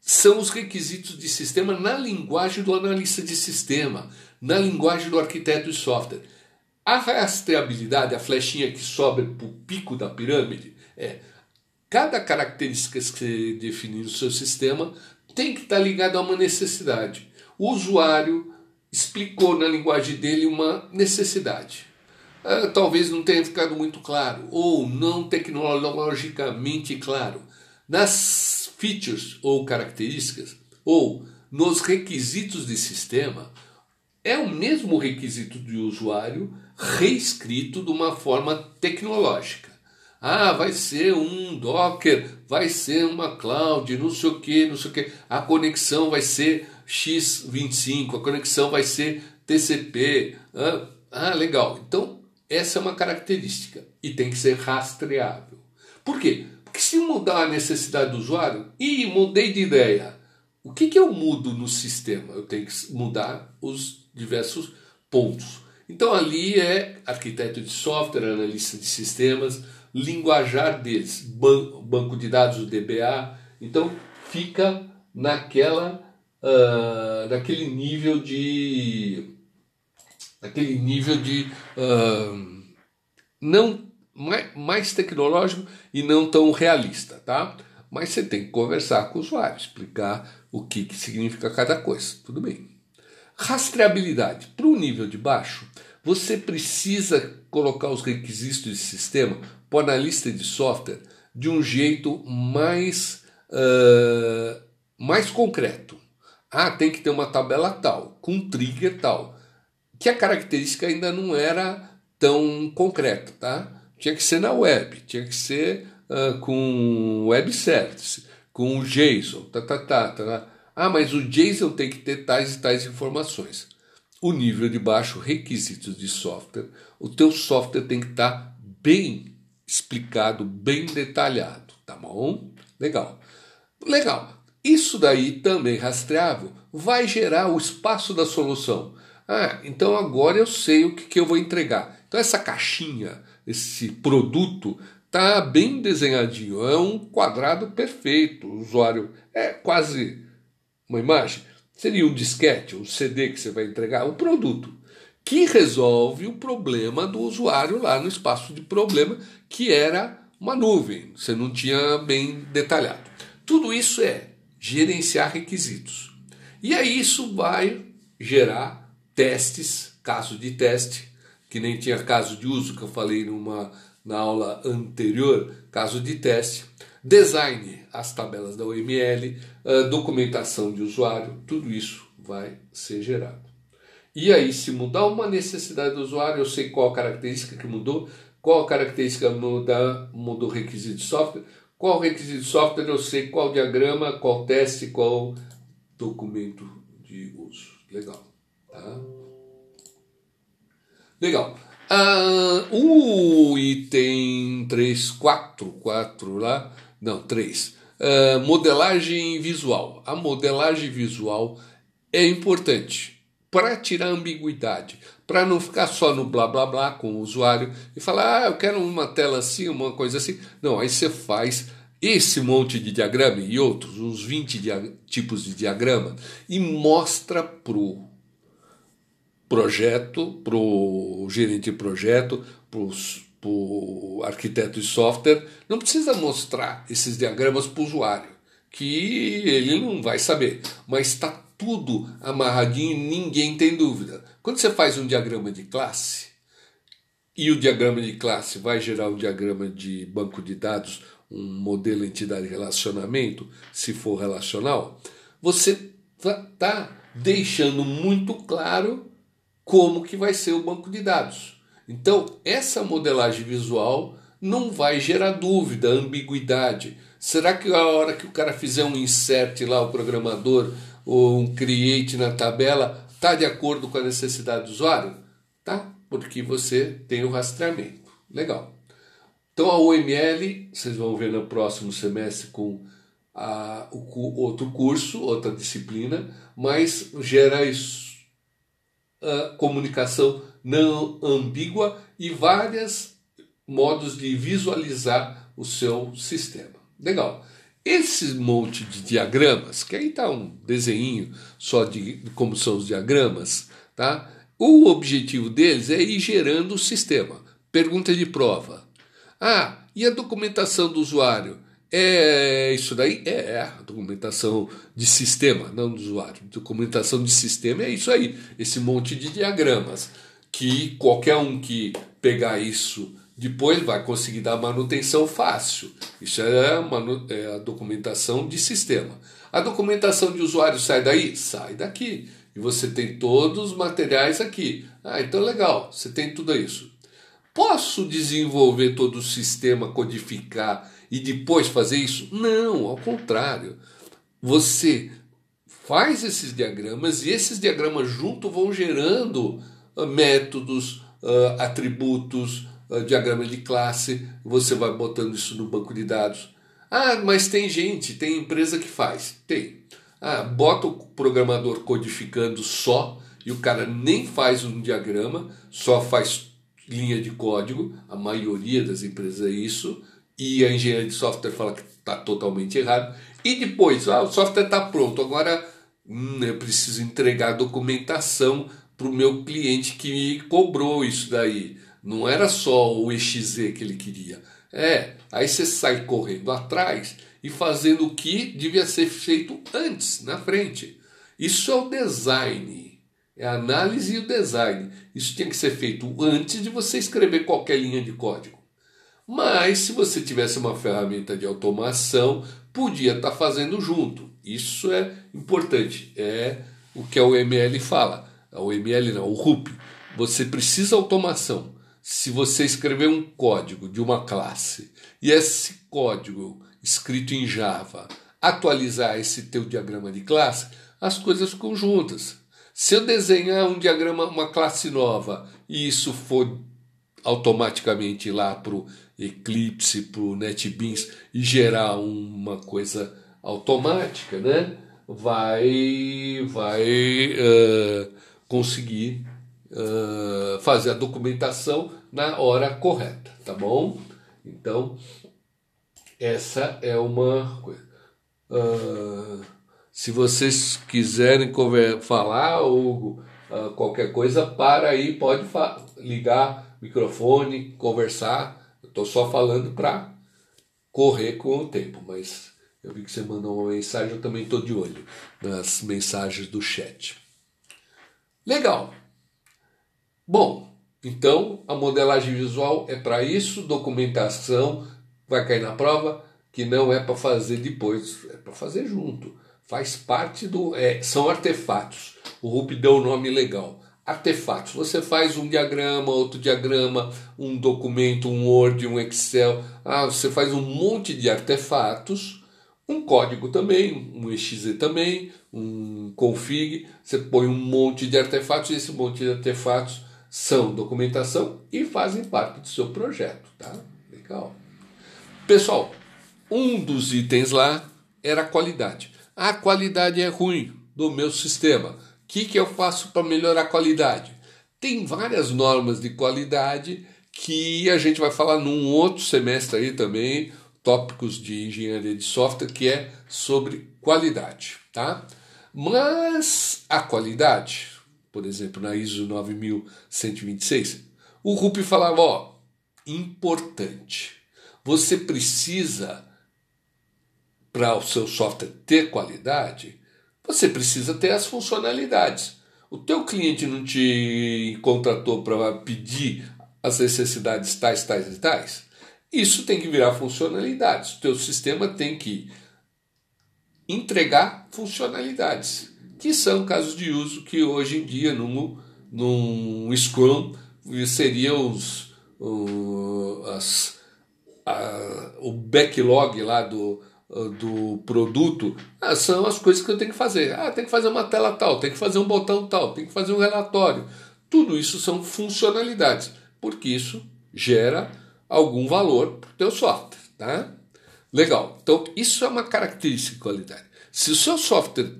São os requisitos de sistema na linguagem do analista de sistema, na linguagem do arquiteto de software. A rastreabilidade, a flechinha que sobe para o pico da pirâmide, é cada característica que você definir no seu sistema tem que estar ligado a uma necessidade. O usuário explicou na linguagem dele uma necessidade. Ah, talvez não tenha ficado muito claro, ou não tecnologicamente claro. Nas features ou características, ou nos requisitos de sistema, é o mesmo requisito de usuário reescrito de uma forma tecnológica. Ah, vai ser um Docker, vai ser uma cloud, não sei o que, não sei o que. A conexão vai ser X25, a conexão vai ser TCP. Ah, ah, legal. Então, essa é uma característica e tem que ser rastreável. Por quê? Porque se mudar a necessidade do usuário, e mudei de ideia, o que, que eu mudo no sistema? Eu tenho que mudar os diversos pontos. Então ali é arquiteto de software, analista de sistemas, linguajar deles, ban banco de dados, o DBA. Então fica naquela, uh, naquele nível de, naquele nível de uh, não mais, tecnológico e não tão realista, tá? Mas você tem que conversar com o usuário, explicar o que, que significa cada coisa. Tudo bem. Rastreabilidade. Para o nível de baixo, você precisa colocar os requisitos de sistema para o analista de software de um jeito mais, uh, mais concreto. Ah, tem que ter uma tabela tal, com trigger tal. Que a característica ainda não era tão concreta, tá? Tinha que ser na web, tinha que ser uh, com web service, com o JSON, tá, tá, tá, tá. Ah, mas o JSON tem que ter tais e tais informações. O nível de baixo, requisitos de software. O teu software tem que estar tá bem explicado, bem detalhado, tá bom? Legal. Legal. Isso daí também rastreável vai gerar o espaço da solução. Ah, então agora eu sei o que, que eu vou entregar. Então essa caixinha, esse produto, tá bem desenhadinho. É um quadrado perfeito. O usuário é quase uma imagem, seria um disquete, um CD que você vai entregar, um produto que resolve o problema do usuário lá no espaço de problema, que era uma nuvem, você não tinha bem detalhado. Tudo isso é gerenciar requisitos. E aí isso vai gerar testes, caso de teste, que nem tinha caso de uso que eu falei numa na aula anterior, caso de teste, design, as tabelas da OML, documentação de usuário, tudo isso vai ser gerado. E aí, se mudar uma necessidade do usuário, eu sei qual a característica que mudou, qual a característica muda, mudou o requisito de software, qual requisito de software, eu sei qual diagrama, qual teste, qual documento de uso. Legal. Tá? Legal. Ah, o item 3, 4, 4 lá, não, 3. Uh, modelagem visual. A modelagem visual é importante para tirar ambiguidade, para não ficar só no blá blá blá com o usuário e falar, ah, eu quero uma tela assim, uma coisa assim. Não, aí você faz esse monte de diagrama e outros, uns 20 tipos de diagrama, e mostra pro projeto, pro gerente de projeto, para o arquiteto de software, não precisa mostrar esses diagramas para o usuário, que ele não vai saber, mas está tudo amarradinho e ninguém tem dúvida. Quando você faz um diagrama de classe, e o diagrama de classe vai gerar um diagrama de banco de dados, um modelo entidade relacionamento, se for relacional, você está deixando muito claro como que vai ser o banco de dados. Então, essa modelagem visual não vai gerar dúvida, ambiguidade. Será que a hora que o cara fizer um insert lá, o programador, ou um create na tabela, está de acordo com a necessidade do usuário? Tá, porque você tem o rastreamento. Legal. Então a OML, vocês vão ver no próximo semestre com a, o, outro curso, outra disciplina, mas gera isso, a comunicação não ambígua e vários modos de visualizar o seu sistema. Legal. Esse monte de diagramas, que aí está um desenho só de como são os diagramas, tá? O objetivo deles é ir gerando o sistema. Pergunta de prova. Ah, e a documentação do usuário? É isso daí? É, é a documentação de sistema, não do usuário. Documentação de sistema é isso aí, esse monte de diagramas. Que qualquer um que pegar isso depois vai conseguir dar manutenção fácil. Isso é, manu é a documentação de sistema. A documentação de usuário sai daí? Sai daqui. E você tem todos os materiais aqui. Ah, então legal, você tem tudo isso. Posso desenvolver todo o sistema, codificar e depois fazer isso? Não, ao contrário. Você faz esses diagramas e esses diagramas juntos vão gerando uh, métodos, uh, atributos, uh, diagrama de classe. Você vai botando isso no banco de dados. Ah, mas tem gente, tem empresa que faz. Tem. Ah, bota o programador codificando só e o cara nem faz um diagrama, só faz linha de código, a maioria das empresas é isso, e a engenharia de software fala que está totalmente errado. E depois, ah, o software está pronto, agora hum, eu preciso entregar documentação para o meu cliente que me cobrou isso daí. Não era só o EXE que ele queria. É, aí você sai correndo atrás e fazendo o que devia ser feito antes, na frente. Isso é o design. É a análise e o design. Isso tinha que ser feito antes de você escrever qualquer linha de código. Mas se você tivesse uma ferramenta de automação, podia estar fazendo junto. Isso é importante. É o que a OML fala. A OML não, o RUP. Você precisa automação. Se você escrever um código de uma classe e esse código escrito em Java atualizar esse teu diagrama de classe, as coisas ficam juntas. Se eu desenhar um diagrama, uma classe nova, e isso for automaticamente lá para o Eclipse, para o NetBeans e gerar uma coisa automática, né? vai, vai uh, conseguir uh, fazer a documentação na hora correta, tá bom? Então, essa é uma coisa. Uh, se vocês quiserem falar, Hugo, qualquer coisa, para aí, pode ligar microfone, conversar. Estou só falando para correr com o tempo, mas eu vi que você mandou uma mensagem, eu também estou de olho nas mensagens do chat. Legal. Bom, então a modelagem visual é para isso, documentação vai cair na prova, que não é para fazer depois, é para fazer junto faz parte do. É, são artefatos. O Rup deu um nome legal. Artefatos. Você faz um diagrama, outro diagrama, um documento, um Word, um Excel. Ah, você faz um monte de artefatos, um código também, um exe também, um config. Você põe um monte de artefatos e esse monte de artefatos são documentação e fazem parte do seu projeto, tá? Legal. Pessoal, um dos itens lá era a qualidade. A qualidade é ruim do meu sistema. O que, que eu faço para melhorar a qualidade? Tem várias normas de qualidade que a gente vai falar num outro semestre aí também, tópicos de engenharia de software, que é sobre qualidade, tá? Mas a qualidade, por exemplo, na ISO 9126, o RUP falava, ó, importante. Você precisa para o seu software ter qualidade, você precisa ter as funcionalidades. O teu cliente não te contratou para pedir as necessidades tais, tais e tais. Isso tem que virar funcionalidades. O teu sistema tem que entregar funcionalidades, que são casos de uso que hoje em dia num, num Scrum seriam os, o, as, a, o backlog lá do, do produto ah, são as coisas que eu tenho que fazer. Ah, tem que fazer uma tela tal, tem que fazer um botão tal, tem que fazer um relatório. Tudo isso são funcionalidades, porque isso gera algum valor para o teu software. Tá? Legal. Então, isso é uma característica de qualidade. Se o seu software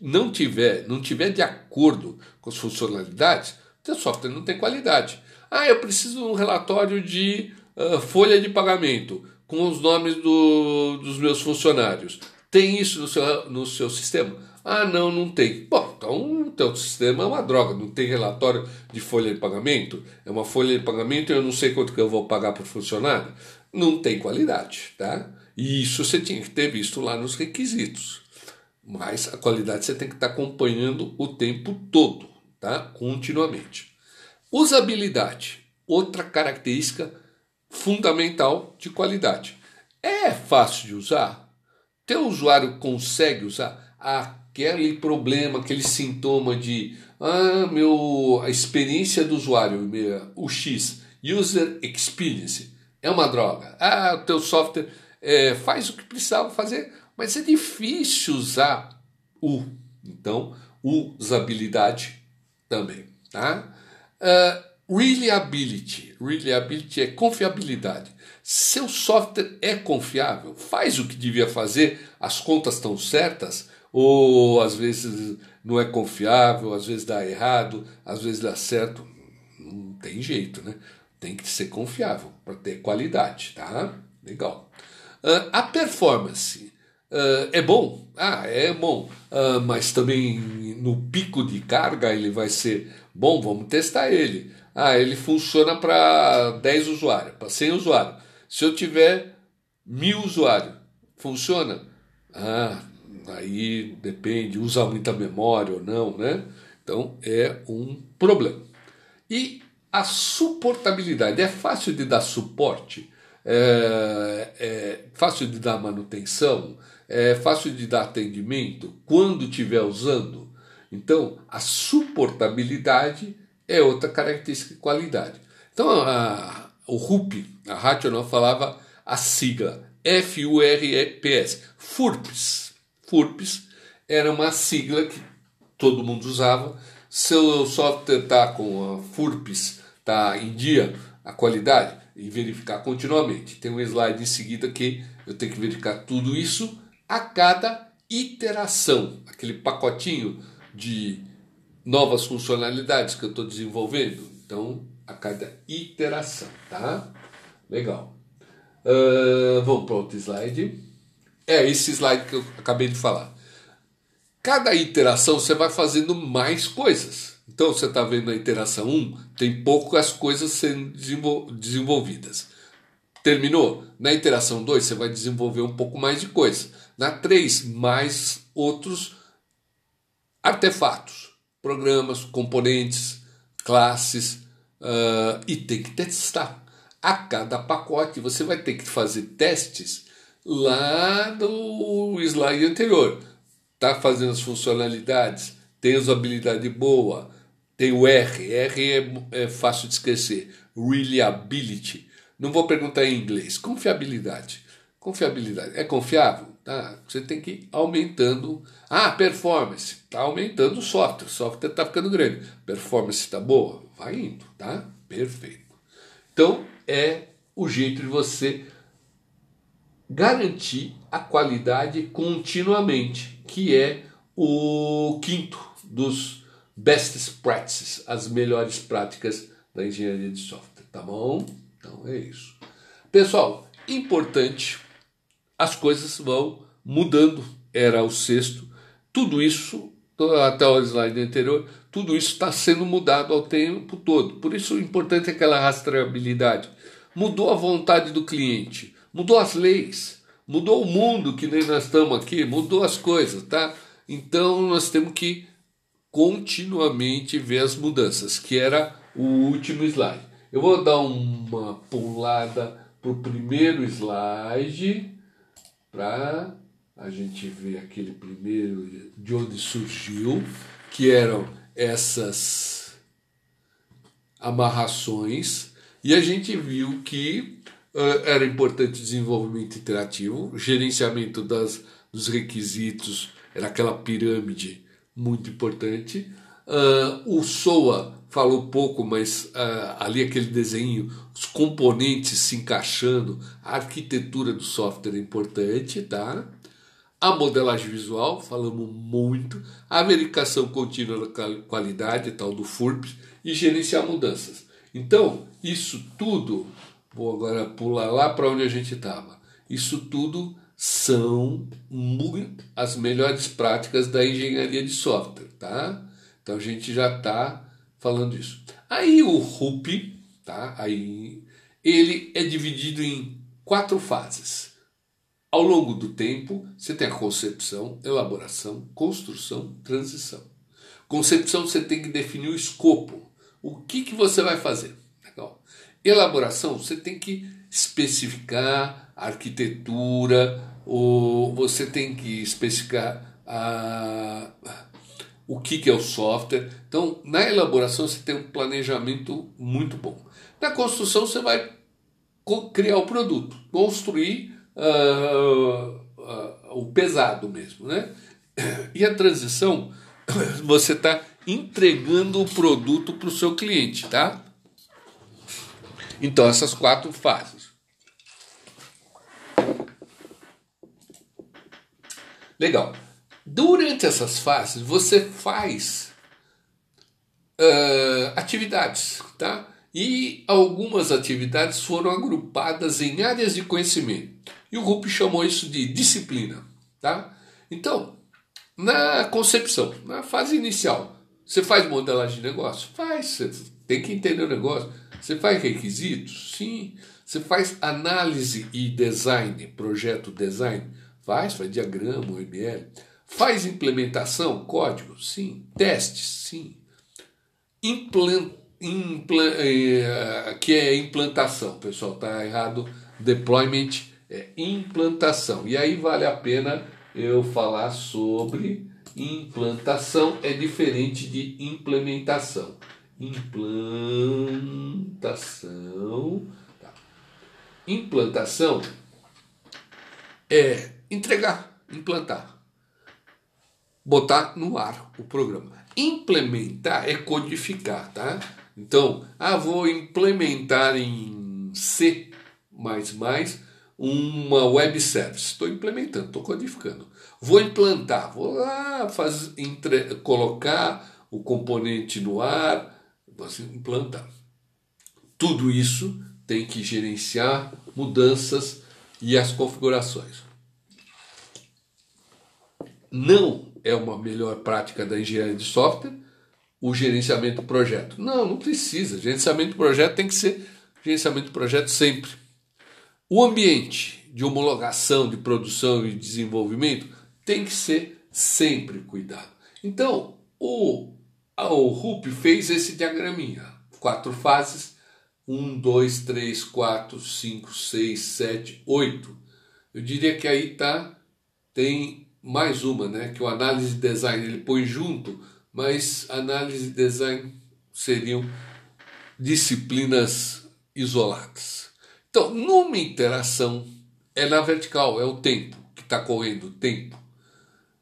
não tiver, não tiver de acordo com as funcionalidades, o teu software não tem qualidade. Ah, eu preciso de um relatório de uh, folha de pagamento com os nomes do, dos meus funcionários. Tem isso no seu, no seu sistema? Ah, não, não tem. Bom, então o teu sistema é uma droga, não tem relatório de folha de pagamento? É uma folha de pagamento e eu não sei quanto que eu vou pagar por funcionário? Não tem qualidade, tá? E isso você tinha que ter visto lá nos requisitos. Mas a qualidade você tem que estar acompanhando o tempo todo, tá? Continuamente. Usabilidade, outra característica fundamental de qualidade. É fácil de usar? Teu usuário consegue usar? Aquele problema, aquele sintoma de ah, meu, a experiência do usuário, o X, User Experience, é uma droga. Ah, o teu software é, faz o que precisava fazer, mas é difícil usar o. Então, usabilidade também. Tá? Uh, Reliability. Reliability é confiabilidade. Seu software é confiável? Faz o que devia fazer? As contas estão certas? Ou às vezes não é confiável, às vezes dá errado, às vezes dá certo? Não tem jeito, né? Tem que ser confiável para ter qualidade, tá? Legal. Uh, a performance uh, é bom? Ah, é bom. Uh, mas também no pico de carga ele vai ser bom, vamos testar ele. Ah, ele funciona para 10 usuários, para 100 usuários. Se eu tiver mil usuários, funciona? Ah, aí depende, usa muita memória ou não, né? Então é um problema. E a suportabilidade, é fácil de dar suporte, é, é fácil de dar manutenção, é fácil de dar atendimento quando estiver usando. Então, a suportabilidade é outra característica de qualidade. Então, a, o RUP, a Rational falava a sigla F-U-R-P-S, FURPS. FURPS era uma sigla que todo mundo usava. Seu software está com a FURPS, está em dia, a qualidade, e verificar continuamente. Tem um slide em seguida que eu tenho que verificar tudo isso a cada iteração, aquele pacotinho de novas funcionalidades que eu estou desenvolvendo. Então, a cada iteração, tá? Legal. Uh, vamos para outro slide. É esse slide que eu acabei de falar. Cada iteração você vai fazendo mais coisas. Então você está vendo a iteração 1, tem poucas coisas sendo desenvolvidas. Terminou? Na iteração 2 você vai desenvolver um pouco mais de coisa. Na 3, mais outros artefatos programas, componentes, classes uh, e tem que testar. A cada pacote você vai ter que fazer testes lá no slide anterior. Está fazendo as funcionalidades, tem usabilidade boa, tem o R, R é, é fácil de esquecer, reliability. Não vou perguntar em inglês, confiabilidade. Confiabilidade, é confiável? Tá? Você tem que ir aumentando. Ah, performance. Está aumentando o software. O software está ficando grande. Performance está boa? Vai indo, tá? Perfeito. Então, é o jeito de você garantir a qualidade continuamente, que é o quinto dos best practices, as melhores práticas da engenharia de software, tá bom? Então é isso. Pessoal, importante, as coisas vão mudando. Era o sexto. Tudo isso, até o slide anterior, tudo isso está sendo mudado ao tempo todo. Por isso o importante é aquela rastreabilidade. Mudou a vontade do cliente, mudou as leis, mudou o mundo que nem nós estamos aqui, mudou as coisas, tá? Então nós temos que continuamente ver as mudanças, que era o último slide. Eu vou dar uma pulada para o primeiro slide para a gente ver aquele primeiro de onde surgiu, que eram essas amarrações, e a gente viu que uh, era importante desenvolvimento interativo, gerenciamento das, dos requisitos, era aquela pirâmide muito importante. Uh, o SOA falou pouco, mas uh, ali aquele desenho, os componentes se encaixando, a arquitetura do software é importante, tá? A modelagem visual, falamos muito, a verificação contínua da qualidade, tal do FURP, e gerenciar mudanças. Então, isso tudo, vou agora pular lá para onde a gente estava. Isso tudo são as melhores práticas da engenharia de software, tá? Então a gente já está falando isso. Aí o RUP, tá? Aí ele é dividido em quatro fases. Ao longo do tempo, você tem a concepção, elaboração, construção, transição. Concepção, você tem que definir o escopo. O que, que você vai fazer? Legal. Elaboração, você tem que especificar a arquitetura, ou você tem que especificar a, o que, que é o software. Então, na elaboração, você tem um planejamento muito bom. Na construção, você vai criar o produto, construir uh, uh, o pesado mesmo. Né? E a transição, você está entregando o produto para o seu cliente. Tá? Então, essas quatro fases. Legal. Durante essas fases, você faz uh, atividades, tá? E algumas atividades foram agrupadas em áreas de conhecimento. E o Rupp chamou isso de disciplina, tá? Então, na concepção, na fase inicial, você faz modelagem de negócio? Faz, você tem que entender o negócio. Você faz requisitos? Sim. Você faz análise e design, projeto design? Faz, faz diagrama, OML. Faz implementação, código? Sim. Testes? Sim. Implant, implant, é, que é implantação, pessoal, tá errado. Deployment é implantação. E aí vale a pena eu falar sobre implantação, é diferente de implementação. Implantação. Tá. Implantação é entregar, implantar botar no ar o programa. Implementar é codificar, tá? Então, ah, vou implementar em C uma web service. Estou implementando, estou codificando. Vou implantar, vou lá fazer, entre, colocar o componente no ar, vou implantar. Tudo isso tem que gerenciar mudanças e as configurações. Não é uma melhor prática da engenharia de software o gerenciamento do projeto. Não, não precisa. Gerenciamento do projeto tem que ser gerenciamento do projeto sempre. O ambiente de homologação, de produção e desenvolvimento tem que ser sempre cuidado. Então, o, o RUP fez esse diagraminha. Quatro fases. Um, dois, três, quatro, cinco, seis, sete, oito. Eu diria que aí tá, tem mais uma, né, que o análise de design ele põe junto, mas análise e design seriam disciplinas isoladas. Então, numa interação, é na vertical, é o tempo que está correndo, o tempo.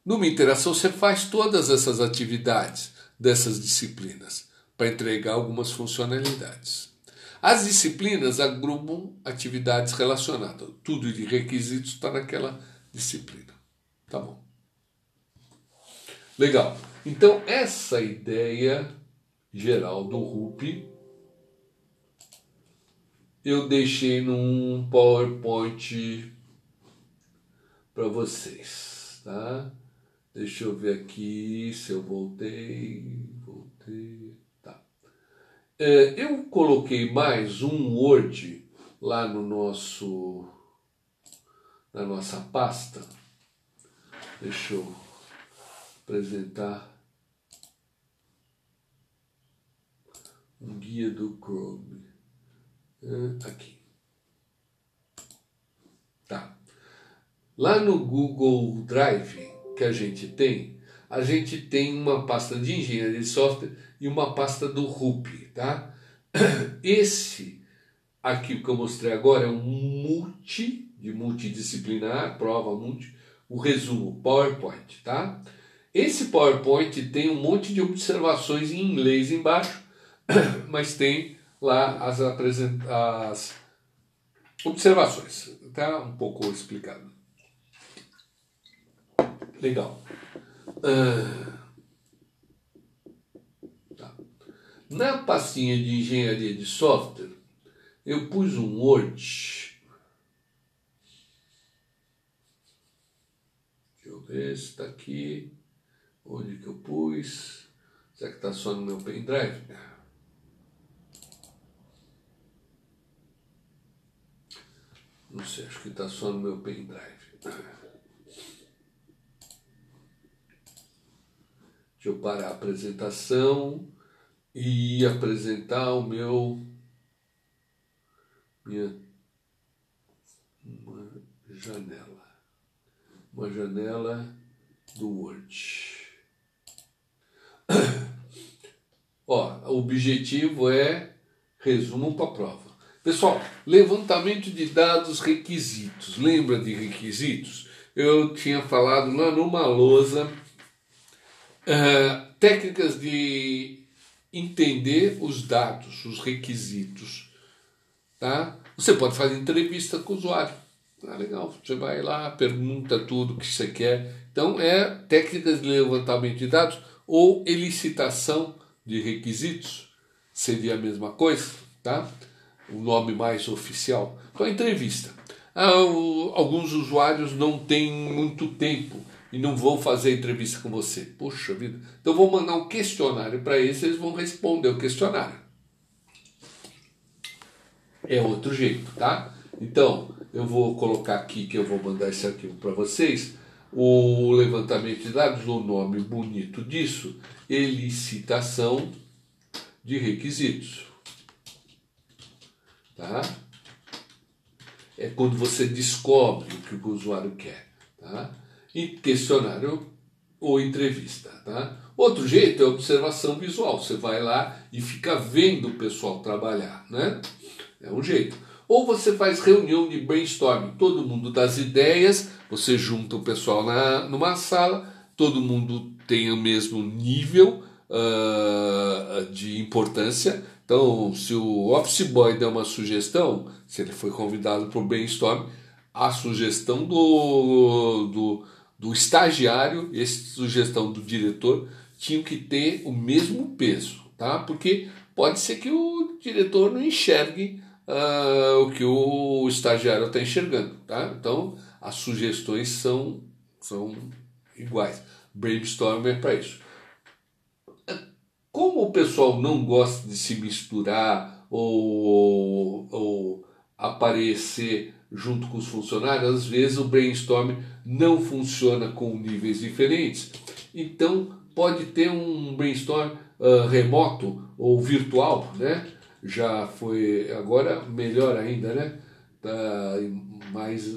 Numa interação, você faz todas essas atividades dessas disciplinas para entregar algumas funcionalidades. As disciplinas agrupam atividades relacionadas. Tudo de requisitos está naquela disciplina. Tá bom. Legal. Então, essa ideia geral do RUP eu deixei num PowerPoint para vocês, tá? Deixa eu ver aqui se eu voltei, voltei, tá. É, eu coloquei mais um Word lá no nosso, na nossa pasta. Deixa eu apresentar um guia do Chrome. É, aqui. Tá. Lá no Google Drive que a gente tem, a gente tem uma pasta de engenharia de software e uma pasta do RUP, tá? Esse aqui que eu mostrei agora é um multi, de multidisciplinar, prova multi, o resumo, PowerPoint, tá? Esse PowerPoint tem um monte de observações em inglês embaixo, mas tem lá as, as observações. Tá um pouco explicado. Legal. Uh, tá. Na pastinha de engenharia de software, eu pus um Word. Deixa eu ver se está aqui. Onde que eu pus? Será que está só no meu pendrive? Não sei, acho que está só no meu pendrive. Deixa eu parar a apresentação e apresentar o meu minha janela. Uma janela do Word. Ó, o objetivo é resumo para a prova. Pessoal, levantamento de dados requisitos. Lembra de requisitos? Eu tinha falado lá numa lousa uh, técnicas de entender os dados, os requisitos. Tá? Você pode fazer entrevista com o usuário. Ah, legal. Você vai lá, pergunta tudo que você quer. Então, é técnicas de levantamento de dados ou elicitação de requisitos. Seria a mesma coisa, tá? O nome mais oficial. Então, a entrevista. Ah, o, alguns usuários não têm muito tempo e não vão fazer entrevista com você. Poxa vida. Então, vou mandar um questionário para eles, eles vão responder o questionário. É outro jeito, tá? Então, eu vou colocar aqui que eu vou mandar esse arquivo para vocês. O levantamento de dados, o nome bonito disso, elicitação de requisitos. Tá? É quando você descobre o que o usuário quer. Tá? E questionário ou entrevista. Tá? Outro jeito é observação visual. Você vai lá e fica vendo o pessoal trabalhar. Né? É um jeito. Ou você faz reunião de brainstorming, todo mundo das ideias, você junta o pessoal na, numa sala, todo mundo tem o mesmo nível uh, de importância. Então, se o office boy der uma sugestão, se ele foi convidado para o brainstorm, a sugestão do, do, do estagiário a sugestão do diretor tinham que ter o mesmo peso, tá? Porque pode ser que o diretor não enxergue uh, o que o estagiário está enxergando. Tá? Então, as sugestões são, são iguais. Brainstorm é para isso. Como o pessoal não gosta de se misturar ou, ou aparecer junto com os funcionários, às vezes o brainstorm não funciona com níveis diferentes. Então, pode ter um brainstorm uh, remoto ou virtual, né? Já foi agora melhor ainda, né? Tá mais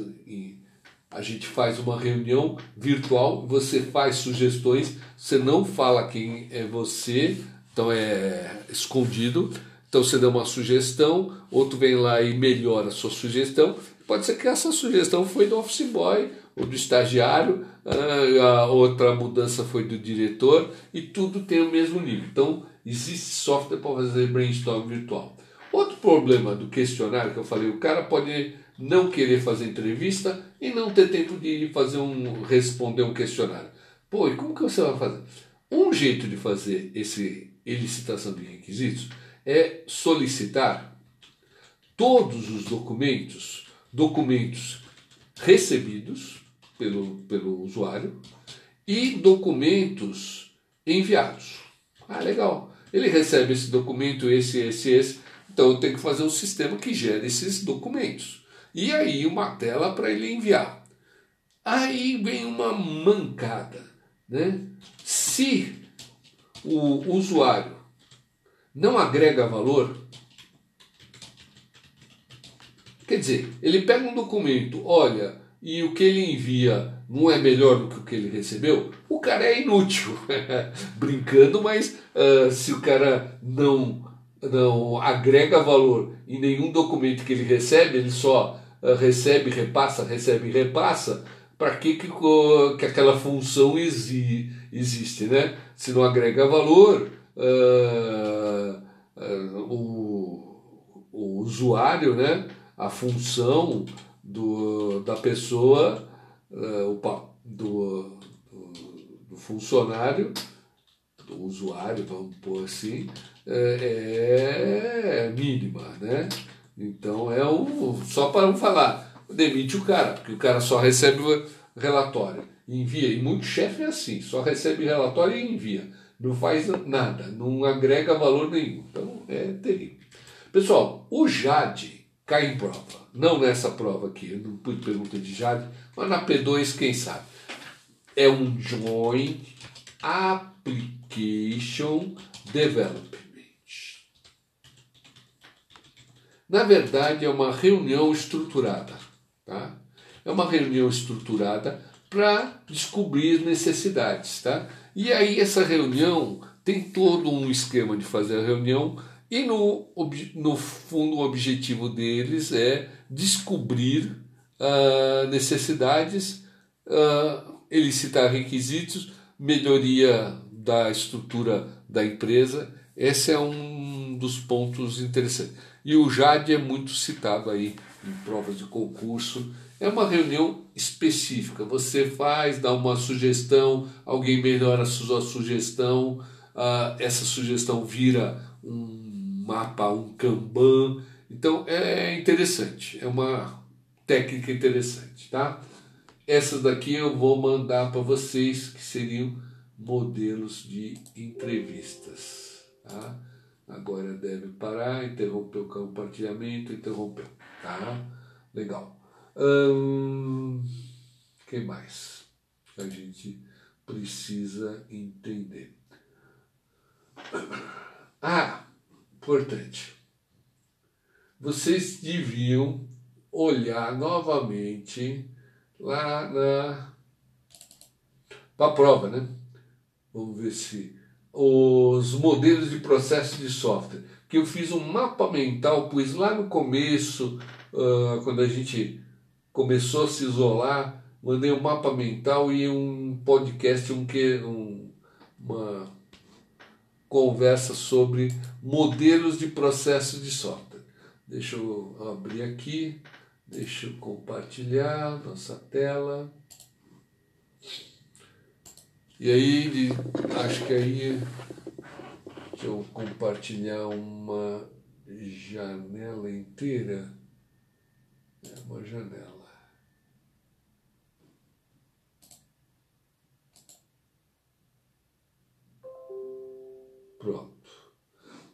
a gente faz uma reunião virtual, você faz sugestões, você não fala quem é você, então é escondido. Então você dá uma sugestão, outro vem lá e melhora a sua sugestão. Pode ser que essa sugestão foi do office boy ou do estagiário, ah, a outra mudança foi do diretor e tudo tem o mesmo nível. Então Existe software para fazer brainstorm virtual. Outro problema do questionário que eu falei, o cara pode não querer fazer entrevista e não ter tempo de fazer um responder um questionário. Pô, e como que você vai fazer? Um jeito de fazer esse elicitação de requisitos é solicitar todos os documentos, documentos recebidos pelo, pelo usuário e documentos enviados. Ah, legal. Ele recebe esse documento, esse, esse, esse. Então eu tenho que fazer um sistema que gere esses documentos. E aí uma tela para ele enviar. Aí vem uma mancada. Né? Se o usuário não agrega valor, quer dizer, ele pega um documento, olha, e o que ele envia não é melhor do que o que ele recebeu, o cara é inútil. Brincando, mas uh, se o cara não, não agrega valor em nenhum documento que ele recebe, ele só uh, recebe, repassa, recebe repassa, para que, que, que aquela função exi, existe, né? Se não agrega valor, uh, o, o usuário, né? a função do, da pessoa, uh, do, do, funcionário, do usuário, vamos pôr assim, é, é mínima, né? Então é um. Só para não falar, demite o cara, porque o cara só recebe o relatório, envia. E muito chefe é assim, só recebe relatório e envia. Não faz nada, não agrega valor nenhum. Então é terrível. Pessoal, o JADE cai em prova. Não nessa prova aqui, eu não pude pergunta de Jade, mas na P2, quem sabe? É um Joint Application Development. Na verdade, é uma reunião estruturada. Tá? É uma reunião estruturada para descobrir necessidades. Tá? E aí, essa reunião tem todo um esquema de fazer a reunião e no, no fundo, o objetivo deles é descobrir uh, necessidades, uh, elicitar requisitos, melhoria da estrutura da empresa. Esse é um dos pontos interessantes. E o JAD é muito citado aí em provas de concurso. É uma reunião específica. Você faz, dá uma sugestão, alguém melhora a sua sugestão, uh, essa sugestão vira um mapa, um Kanban. Então é interessante, é uma técnica interessante, tá? Essas daqui eu vou mandar para vocês que seriam modelos de entrevistas, tá? Agora deve parar, interromper o compartilhamento, interrompeu, tá? Legal. Hum, que mais a gente precisa entender? Ah, importante. Vocês deviam olhar novamente lá na para a prova, né? Vamos ver se os modelos de processo de software, que eu fiz um mapa mental, pois lá no começo, uh, quando a gente começou a se isolar, mandei um mapa mental e um podcast, um que um, uma conversa sobre modelos de processo de software. Deixa eu abrir aqui, deixa eu compartilhar nossa tela. E aí, acho que aí, deixa eu compartilhar uma janela inteira. É uma janela. Pronto.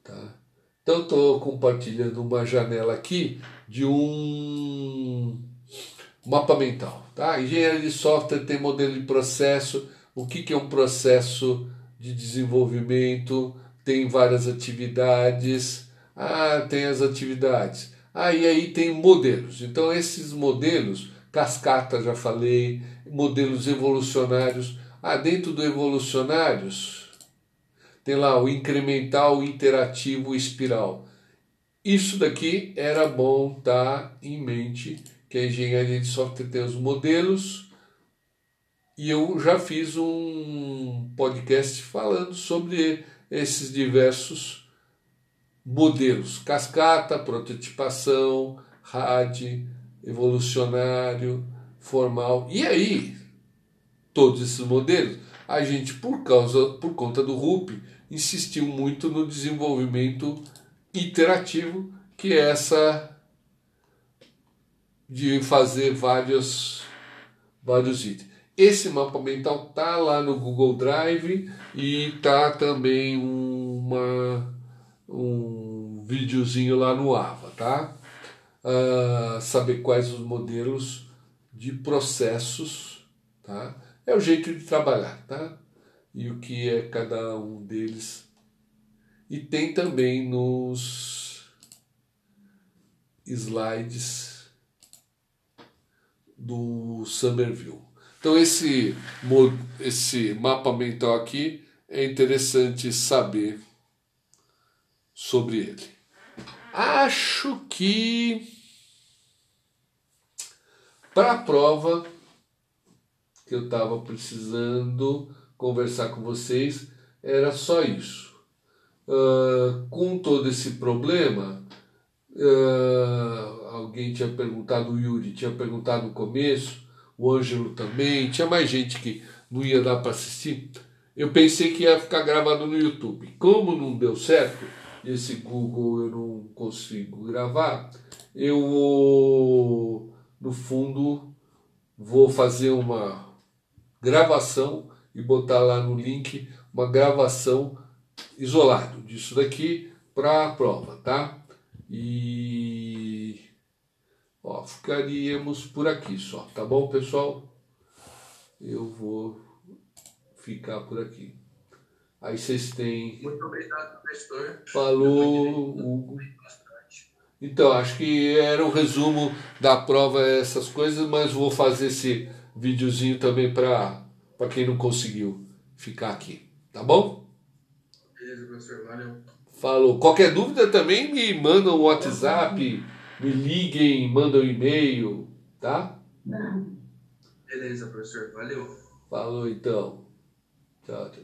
Tá? Então, estou compartilhando uma janela aqui de um mapa mental. Tá? Engenharia de software tem modelo de processo. O que, que é um processo de desenvolvimento? Tem várias atividades. Ah, tem as atividades. Ah, aí tem modelos. Então, esses modelos, cascata, já falei, modelos evolucionários. Ah, dentro do evolucionários, tem lá o incremental, o interativo, o espiral. Isso daqui era bom estar em mente, que a engenharia de software tem os modelos, e eu já fiz um podcast falando sobre esses diversos modelos: cascata, prototipação, RAD, evolucionário, formal. E aí, todos esses modelos a gente, por causa, por conta do RUP, insistiu muito no desenvolvimento iterativo, que é essa de fazer vários, vários itens. Esse mapa mental tá lá no Google Drive e tá também uma, um videozinho lá no Ava, tá? Uh, saber quais os modelos de processos, tá? É o jeito de trabalhar, tá? E o que é cada um deles. E tem também nos slides do Somerville. Então esse, esse mapa mental aqui é interessante saber sobre ele. Acho que para a prova que eu estava precisando conversar com vocês, era só isso. Uh, com todo esse problema, uh, alguém tinha perguntado, o Yuri tinha perguntado no começo, o Ângelo também, tinha mais gente que não ia dar para assistir. Eu pensei que ia ficar gravado no YouTube. Como não deu certo, esse Google eu não consigo gravar, eu no fundo vou fazer uma gravação e botar lá no link uma gravação isolado disso daqui para a prova, tá? E ó, ficaríamos por aqui só, tá bom, pessoal? Eu vou ficar por aqui. Aí vocês têm. Muito obrigado, professor. Falou, Hugo. Então, acho que era um resumo da prova, essas coisas, mas vou fazer esse videozinho também para quem não conseguiu ficar aqui. Tá bom? Beleza, professor. Valeu. Falou. Qualquer dúvida também me mandam um WhatsApp, me liguem, mandam um e-mail, tá? Beleza, professor. Valeu. Falou então. Tchau, tchau.